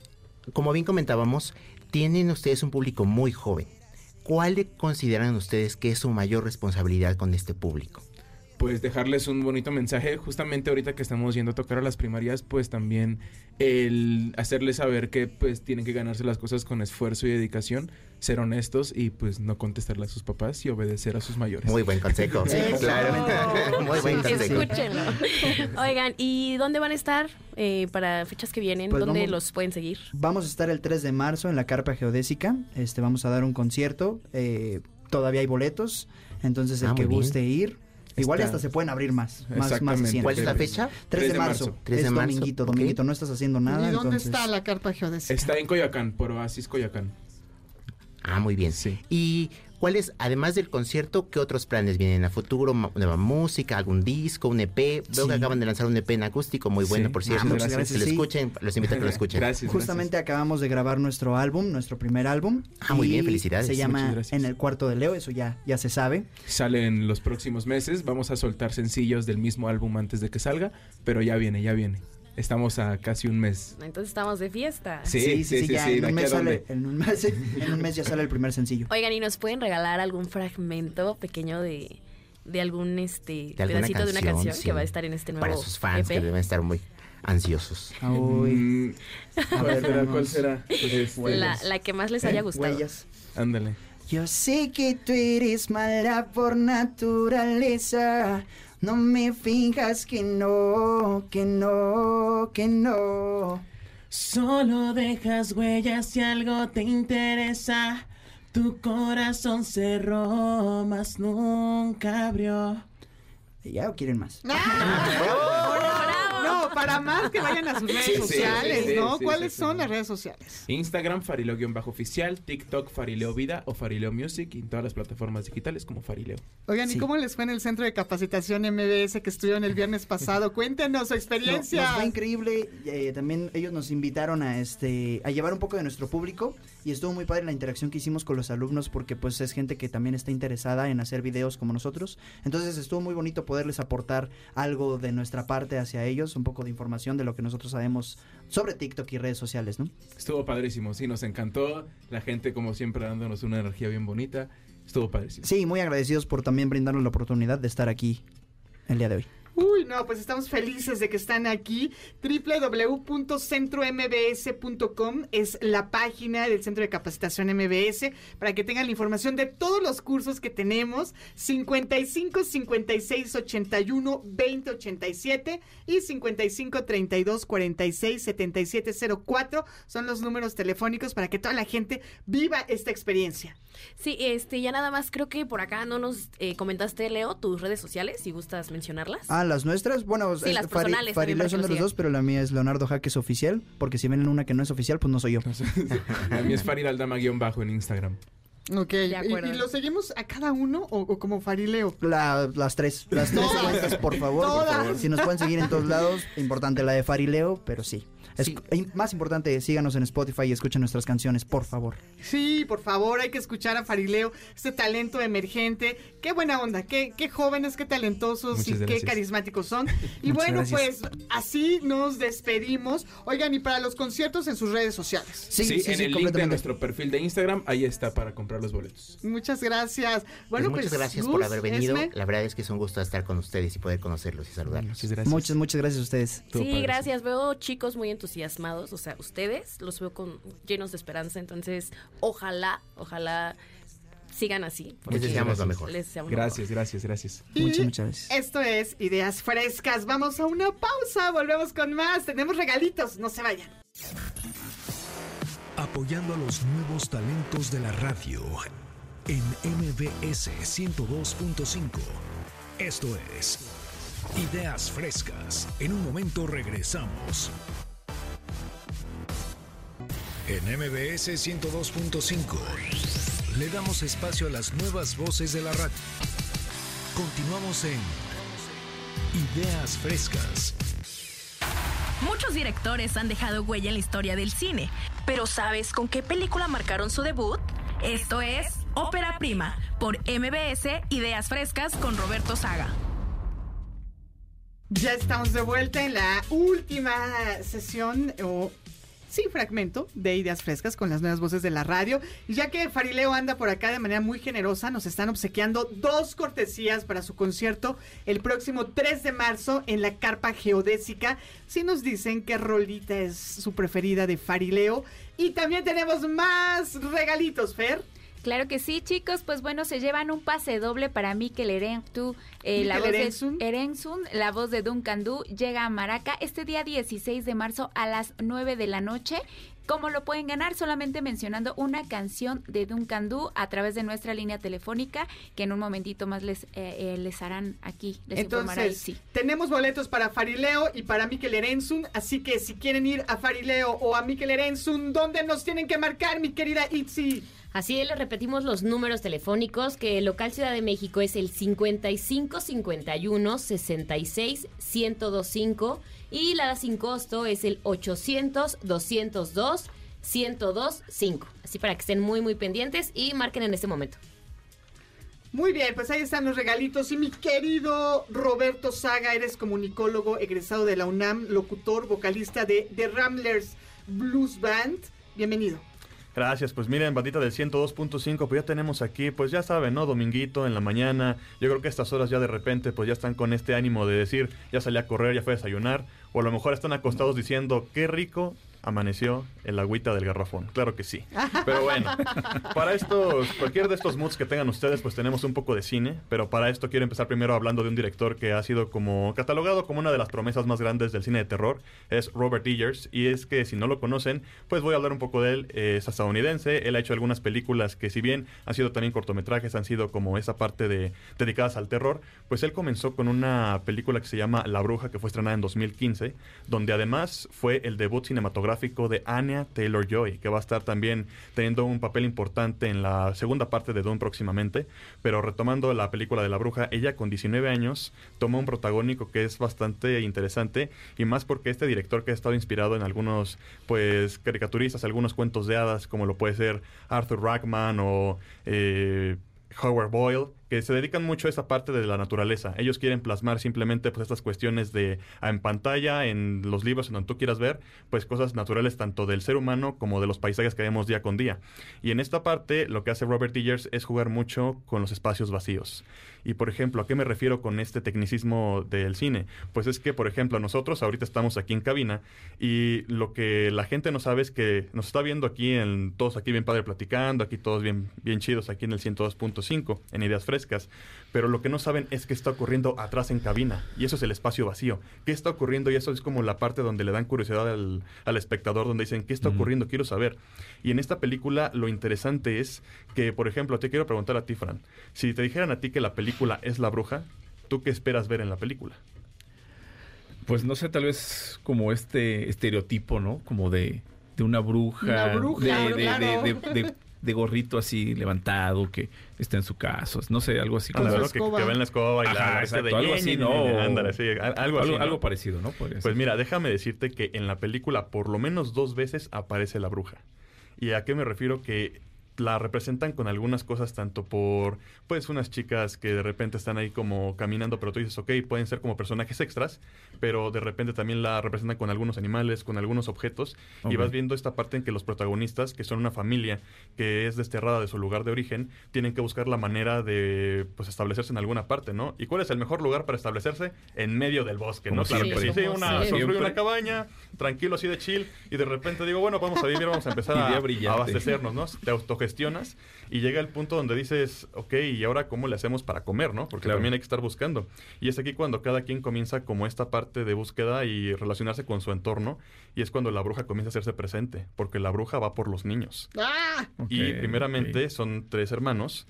como bien comentábamos, tienen ustedes un público muy joven. ¿Cuál le consideran ustedes que es su mayor responsabilidad con este público? Pues dejarles un bonito mensaje. Justamente ahorita que estamos yendo a tocar a las primarias, pues también el hacerles saber que pues tienen que ganarse las cosas con esfuerzo y dedicación, ser honestos y pues no contestarle a sus papás y obedecer a sus mayores. Muy buen consejo. Eso. claro. Muy buen consejo. Escúchenlo. Oigan, ¿y dónde van a estar eh, para fechas que vienen? Pues ¿Dónde vamos- los pueden seguir? Vamos a estar el 3 de marzo en la Carpa Geodésica. Este, vamos a dar un concierto. eh, todavía hay boletos. Entonces, el Ah, que bien. guste ir. Igual Está- hasta se pueden abrir más. Más, más. ¿Cuál es la fecha? 3 de marzo. 3 es de marzo, dominguito, ok. dominguito. No estás haciendo nada. ¿Y dónde entonces- está la carpa geodésica? Está en Coyoacán, por Oasis Coyoacán. Ah, muy bien. ¿Y cuáles, además del concierto, qué otros planes vienen a futuro? ¿Nueva música, algún disco, un EP? Veo Sí. que acaban de lanzar un EP en acústico muy bueno, Sí. por Ah, cierto. muchas Que gracias, lo sí. escuchen, los invito a que lo escuchen. Justamente acabamos de grabar nuestro álbum, nuestro primer álbum. Ah, muy bien, felicidades. Se Muchas llama gracias. En el cuarto de Leo, eso ya, ya se sabe. Sale en los próximos meses. Vamos a soltar sencillos del mismo álbum antes de que salga, pero ya viene, ya viene. Estamos a casi un mes. Entonces estamos de fiesta. Sí, sí, sí, sí, ya sí, en, ¿de un mes a sale, en, un mes, en un mes ya sale el primer sencillo. Oigan, ¿y nos pueden regalar algún fragmento pequeño de, de algún este De alguna pedacito de una canción sí. que va a estar en este nuevo Para sus fans que EP? deben estar muy ansiosos. Mm, ¿Cuál será? ¿Cuál será? La, la que más les haya gustado. Huellas. Ándale. Yo sé que tú eres mala por naturaleza. No me fijas que no, que no, que no. Solo dejas huellas si algo te interesa. Tu corazón cerró, mas nunca abrió. ¿Ya o quieren más? No, para más que vayan a sus redes Sí, sociales, sí, sí, ¿no? sí, ¿Cuáles sí, son las redes sociales? Instagram, Farileo-oficial, TikTok, Farileo Vida o Farileo Music y en todas las plataformas digitales como Farileo. Oigan, ¿y cómo les fue en el centro de capacitación MBS que estuvieron el viernes pasado? Cuéntenos su No, experiencia. nos fue increíble. eh, también ellos nos invitaron a este a llevar un poco de nuestro público y estuvo muy padre la interacción que hicimos con los alumnos porque pues es gente que también está interesada en hacer videos como nosotros. Entonces estuvo muy bonito poderles aportar algo de nuestra parte hacia ellos, un poco de información de lo que nosotros sabemos sobre TikTok y redes sociales, ¿no? Estuvo padrísimo, sí, nos encantó. La gente, como siempre, dándonos una energía bien bonita. Estuvo padrísimo. Sí, muy agradecidos por también brindarnos la oportunidad de estar aquí el día de hoy. Uy, no, pues estamos felices de que están aquí. www.centrombs.com es la página del Centro de Capacitación MBS para que tengan la información de todos los cursos que tenemos. 55 56 81 20 87 y 55 32 46 77 04 son los números telefónicos para que toda la gente viva esta experiencia. Sí, este, ya nada más creo que por acá no nos eh, comentaste, Leo, tus redes sociales, si gustas mencionarlas. Ah, las nuestras, bueno, Sí, es las Fari- personales también para son de lo los dos, pero la mía es Leonardo Jaques oficial, porque si ven en una que no es oficial, pues no soy yo. A mí es Farid Aldama-bajo en Instagram. Ok, ¿Y, acuerdo. y lo seguimos a cada uno o, o como Farileo? La- las tres, las tres cuentas, por favor, por favor. Si nos pueden seguir en todos lados, importante la de Farileo, pero sí. Es, más importante, síganos en Spotify y escuchen nuestras canciones, por favor. Sí, por favor, hay que escuchar a Farileo, este talento emergente. Qué buena onda, qué, qué jóvenes, qué talentosos Muchas y qué carismáticos son. Y Muchas bueno, gracias. pues así nos despedimos. Oigan, y para los conciertos en sus redes sociales. Sí, en el link de nuestro perfil de Instagram, ahí está para comprar los boletos. Muchas gracias. Bueno, Pues pues, muchas gracias por haber venido. Esme. La verdad es que es un gusto estar con ustedes y poder conocerlos y saludarlos. Muchas Muchas, muchas gracias a ustedes. Sí, gracias. Veo chicos muy entusiasmados, o sea, ustedes los veo con llenos de esperanza, entonces ojalá, ojalá sigan así. porque deseamos lo mejor. Les deseamos lo Gracias, gracias, gracias. Y Muchas, muchas gracias. Esto es Ideas Frescas. Vamos a una pausa, volvemos con más. Tenemos regalitos, no se vayan. Apoyando a los nuevos talentos de la radio en MBS 102.5. Esto es Ideas Frescas. En un momento regresamos. En MBS 102.5 le damos espacio a las nuevas voces de la radio. Continuamos en Ideas Frescas. Muchos directores han dejado huella en la historia del cine, pero ¿sabes con qué película marcaron su debut? Esto es Ópera Prima, por MBS Ideas Frescas con Roberto Saga. Ya estamos de vuelta en la última sesión o sí, fragmento de Ideas Frescas con las nuevas voces de la radio. Y ya que Farileo anda por acá de manera muy generosa, nos están obsequiando dos cortesías para su concierto el próximo 3 de marzo en la Carpa Geodésica. Si nos dicen qué rolita es su preferida de Farileo. Y también tenemos más regalitos, Fer. Claro que sí, chicos. Pues bueno, se llevan un pase doble para Mikel Erentu, eh, la voz Erenzun. de Erenzun, la voz de Duncan Du, llega a Maraca este día 16 de marzo a las 9 de la noche. ¿Cómo lo pueden ganar? Solamente mencionando una canción de Duncan Du a través de nuestra línea telefónica, que en un momentito más les, eh, eh, les harán aquí, les Entonces, tenemos boletos para Farileo y para Mikel Erenzun, así que si quieren ir a Farileo o a Mikel Erenzun, ¿dónde nos tienen que marcar, mi querida Itzi? Así es, les repetimos los números telefónicos, que el local Ciudad de México es el 55 51 66 1025 y la sin costo es el 800 202 1025. Así para que estén muy muy pendientes y marquen en este momento. Muy bien, pues ahí están los regalitos. Y mi querido Roberto Saga, eres comunicólogo, egresado de la UNAM, locutor, vocalista de The Ramblers Blues Band. Bienvenido. Gracias, pues miren, bandita del 102.5, pues ya tenemos aquí, pues ya saben, ¿no? Dominguito en la mañana. Yo creo que estas horas ya de repente, pues ya están con este ánimo de decir, ya salí a correr, ya fue a desayunar. O a lo mejor están acostados diciendo, qué rico amaneció el agüita del garrafón. Claro que sí. Pero bueno, para estos, cualquier de estos moods que tengan ustedes, pues tenemos un poco de cine. Pero para esto quiero empezar primero hablando de un director que ha sido como catalogado como una de las promesas más grandes del cine de terror. Es Robert Eggers. Y es que si no lo conocen, pues voy a hablar un poco de él. Es estadounidense. Él ha hecho algunas películas que si bien han sido también cortometrajes, han sido como esa parte de dedicadas al terror. Pues él comenzó con una película que se llama La Bruja, que fue estrenada en 2015, donde además fue el debut cinematográfico de Anya Taylor Joy, que va a estar también teniendo un papel importante en la segunda parte de Dune próximamente. Pero retomando la película de la bruja, ella con 19 años toma un protagónico que es bastante interesante y más porque este director que ha estado inspirado en algunos pues caricaturistas, algunos cuentos de hadas, como lo puede ser Arthur Rackman o eh, Howard Boyle, que se dedican mucho a esa parte de la naturaleza. Ellos quieren plasmar simplemente pues estas cuestiones de en pantalla, en los libros, en donde tú quieras ver, pues cosas naturales tanto del ser humano como de los paisajes que vemos día con día. Y en esta parte lo que hace Robert Eggers es jugar mucho con los espacios vacíos. Y por ejemplo, ¿a qué me refiero con este tecnicismo del cine? Pues es que, por ejemplo, nosotros ahorita estamos aquí en cabina y lo que la gente no sabe es que nos está viendo aquí, en, todos aquí bien padre platicando, aquí todos bien, bien chidos, aquí en el 102.5, en Ideas Frescas. Pero lo que no saben es qué está ocurriendo atrás en cabina. Y eso es el espacio vacío. ¿Qué está ocurriendo? Y eso es como la parte donde le dan curiosidad al, al espectador, donde dicen, ¿qué está ocurriendo? Quiero saber. Y en esta película lo interesante es que, por ejemplo, te quiero preguntar a ti, Fran, si te dijeran a ti que la película es La Bruja, ¿tú qué esperas ver en la película? Pues no sé, tal vez como este estereotipo, ¿no? Como de, de una bruja. Una bruja, de, de- claro. de- de- de- gorrito así levantado, que está en su casa. No sé, algo así Con como. escoba. Que- que ve en la escoba Ajá, de algo así, ¿no? ándale, sí, algo así. Algo parecido, ¿no? Podría Pues ser. mira, déjame decirte que en la película por lo menos dos veces aparece la bruja. ¿Y a qué me refiero? Que la representan con algunas cosas tanto por pues unas chicas que de repente están ahí como caminando pero tú dices ok pueden ser como personajes extras pero de repente también la representan con algunos animales con algunos objetos y Ok. vas viendo esta parte en que los protagonistas que son una familia que es desterrada de su lugar de origen tienen que buscar la manera de pues establecerse en alguna parte ¿no? ¿y cuál es el mejor lugar para establecerse? en medio del bosque Como ¿no? Claro que sí, sí, una, construye una cabaña tranquilo así de chill y de repente digo bueno vamos a vivir vamos a empezar a, a abastecernos ¿no? Te autogestionas y llega el punto donde dices, ok, ¿y ahora cómo le hacemos para comer, no? Porque Claro. también hay que estar buscando. Y es aquí cuando cada quien comienza como esta parte de búsqueda y relacionarse con su entorno. Y es cuando la bruja comienza a hacerse presente, porque la bruja va por los niños. ¡Ah! y primeramente son tres hermanos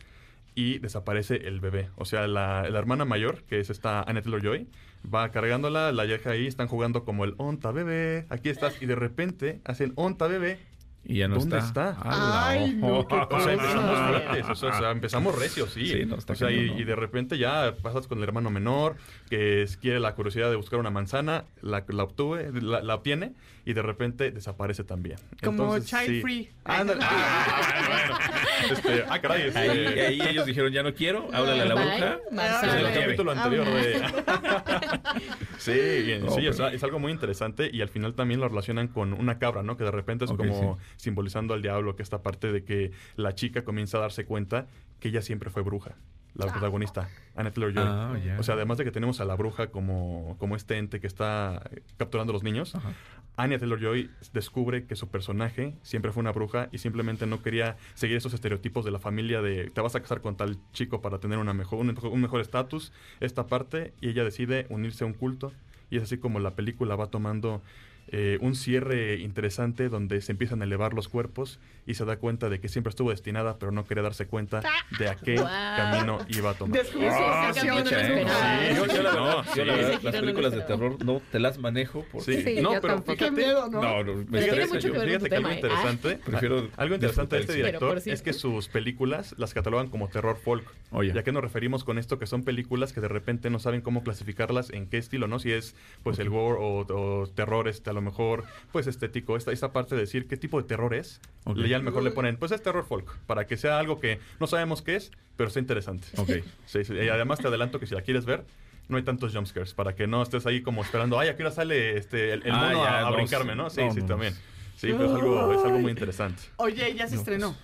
y desaparece el bebé. O sea, la, la hermana mayor, que es esta Annette Joy, va cargándola, la deja ahí, están jugando como el onta bebé, aquí estás, y de repente hacen onta bebé. Y ya no ¿Dónde está. Ay, no, qué O sea, empezamos fuertes, o sea, o sea, empezamos recios, sí. Sí, no, está o sea, y, cañón, ¿no? y de repente ya pasas con el hermano menor, que es- quiere la curiosidad de buscar una manzana, la, la obtuve, la, la obtiene, y de repente desaparece también. Como Entonces, child sí. free. Ándale. Ah, bueno. Este, ah, caray. este- Ahí, ahí ellos dijeron, ya no quiero, háblale a la bruja. En lo el capítulo anterior de... sí, y- No, sí, pero- es, es algo muy interesante y al final también lo relacionan con una cabra, ¿no? Que de repente es como sí. simbolizando al diablo, que esta parte de que la chica comienza a darse cuenta que ella siempre fue bruja. La protagonista, Annette Taylor-Joy. Ah, ya. O sea, además de que tenemos a la bruja como, como este ente que está eh, capturando a los niños, Ajá. Anya Taylor-Joy descubre que su personaje siempre fue una bruja y simplemente no quería seguir esos estereotipos de la familia de te vas a casar con tal chico para tener una mejor, un, mejor- un mejor estatus, esta parte, y ella decide unirse a un culto y es así como la película va tomando eh, un cierre interesante donde se empiezan a elevar los cuerpos y se da cuenta de que siempre estuvo destinada pero no quería darse cuenta de a qué Wow. camino iba a tomar. Las películas de terror no te las manejo porque Sí, Sí, no, yo pero fíjate, Qué miedo, ¿no? no, no, me Pero mucho que Fíjate que algo tema, ¿eh? interesante, Prefiero algo interesante de este director es que sus películas las catalogan como terror folk. Oye. ¿Y a qué nos referimos con esto? Que son películas que de repente no saben cómo clasificarlas en qué estilo, ¿no? Si es pues el gore o, o terror este, lo mejor, pues estético, esta, esta parte de decir qué tipo de terror es. Ok. Y ya a lo mejor le ponen, pues es terror folk, para que sea algo que no sabemos qué es, pero sea interesante. Ok. Sí, sí, y además te adelanto que si la quieres ver, no hay tantos jumpscares, para que no estés ahí como esperando, ay, aquí ahora sale este, el, el Ah, mono ya, a, a no, brincarme, ¿no? Sí, no, sí, no. también. Sí, pero es algo, es algo muy interesante. Oye, ya se estrenó.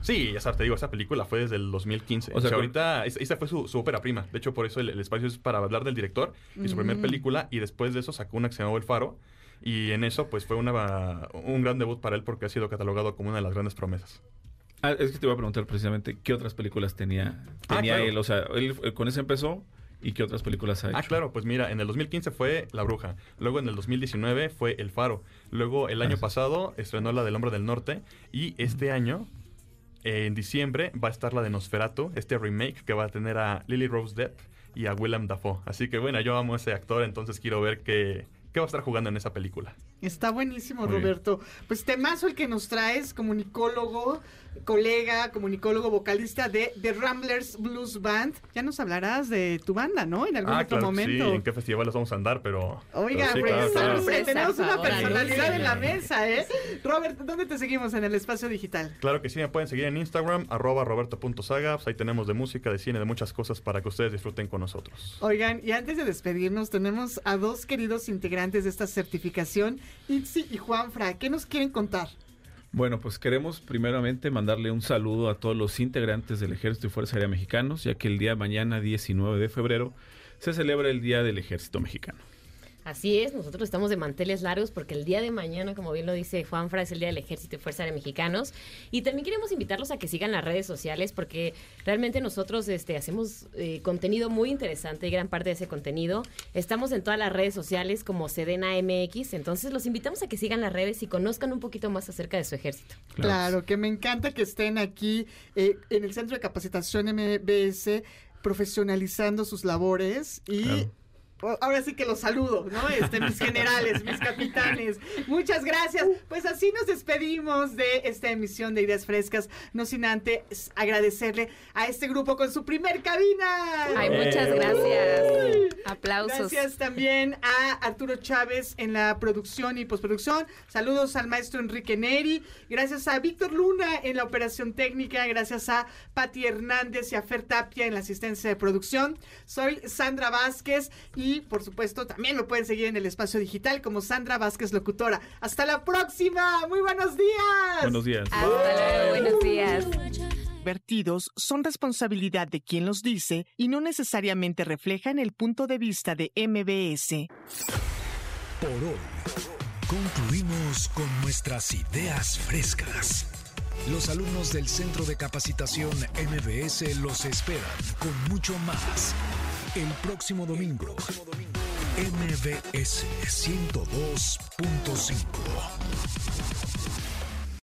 Sí, ya sabes, te digo, esa película fue desde el 2015. O O sea, sea, con- ahorita, esa esa fue su, su ópera prima. De hecho, por eso el, el espacio es para hablar del director y su Mm. película. Y después de eso sacó una que se llamó El Faro. Y en eso, pues fue una, un gran debut para él porque ha sido catalogado como una de las grandes promesas. Ah, es que te iba a preguntar precisamente qué otras películas tenía, tenía Ah, claro. él. O sea, él eh, con ese empezó y qué otras películas ha hecho. Ah, claro, pues mira, en el 2015 fue La Bruja, luego en el 2019 fue El Faro, luego el año Ah. pasado estrenó la del Hombre del Norte y este año, en diciembre, va a estar la de Nosferatu, este remake que va a tener a Lily Rose Depp y a Willem Dafoe. Así que bueno, yo amo a ese actor, entonces quiero ver qué, qué va a estar jugando en esa película. Está buenísimo, Muy bien. Roberto. Pues temazo el que nos traes, comunicólogo, colega, comunicólogo, vocalista de The Ramblers Blues Band. Ya nos hablarás de tu banda, ¿no? En algún Ah, otro claro que sí, momento. en qué festivales vamos a andar, pero... Oiga, pero sí, pues, claro, tenemos una personalidad en la mesa, ¿eh? Robert, ¿dónde te seguimos en el espacio digital? Claro que sí, me pueden seguir en Instagram, arroba roberto.saga, pues ahí tenemos de música, de cine, de muchas cosas para que ustedes disfruten con nosotros. Oigan, y antes de despedirnos, tenemos a dos queridos integrantes de esta certificación, Itzi y Juanfra. ¿Qué nos quieren contar? Bueno, pues queremos primeramente mandarle un saludo a todos los integrantes del Ejército y Fuerza Aérea Mexicanos, ya que el día de mañana, 19 de febrero, se celebra el Día del Ejército Mexicano. Así es, nosotros estamos de manteles largos porque el día de mañana, como bien lo dice Juanfra, es el Día del Ejército y Fuerza Aérea Mexicanos. Y también queremos invitarlos a que sigan las redes sociales porque realmente nosotros este, hacemos eh, contenido muy interesante y gran parte de ese contenido. Estamos en todas las redes sociales como Sedena MX, entonces los invitamos a que sigan las redes y conozcan un poquito más acerca de su ejército. Claro, que me encanta que estén aquí eh, en el Centro de Capacitación MBS profesionalizando sus labores y... Claro. O- Ahora sí que los saludo, ¿no? Este, mis generales, mis capitanes. Muchas gracias. Pues así nos despedimos de esta emisión de Ideas Frescas. No sin antes agradecerle a este grupo con su primer cabina. Ay, muchas gracias. Aplausos. Gracias también a Arturo Chávez en la producción y postproducción. Saludos al maestro Enrique Neri. Gracias a Víctor Luna en la operación técnica. Gracias a Patti Hernández y a Fer Tapia en la asistencia de producción. Soy Sandra Vázquez y por supuesto también me pueden seguir en el espacio digital como Sandra Vázquez Locutora. Hasta la próxima. Muy buenos días. Buenos días. Hasta luego, buenos días. vertidos son responsabilidad de quien los dice y no necesariamente reflejan el punto de vista de MBS. Por hoy, concluimos con nuestras ideas frescas. Los alumnos del Centro de Capacitación MBS los esperan con mucho más el próximo domingo. MBS 102.5.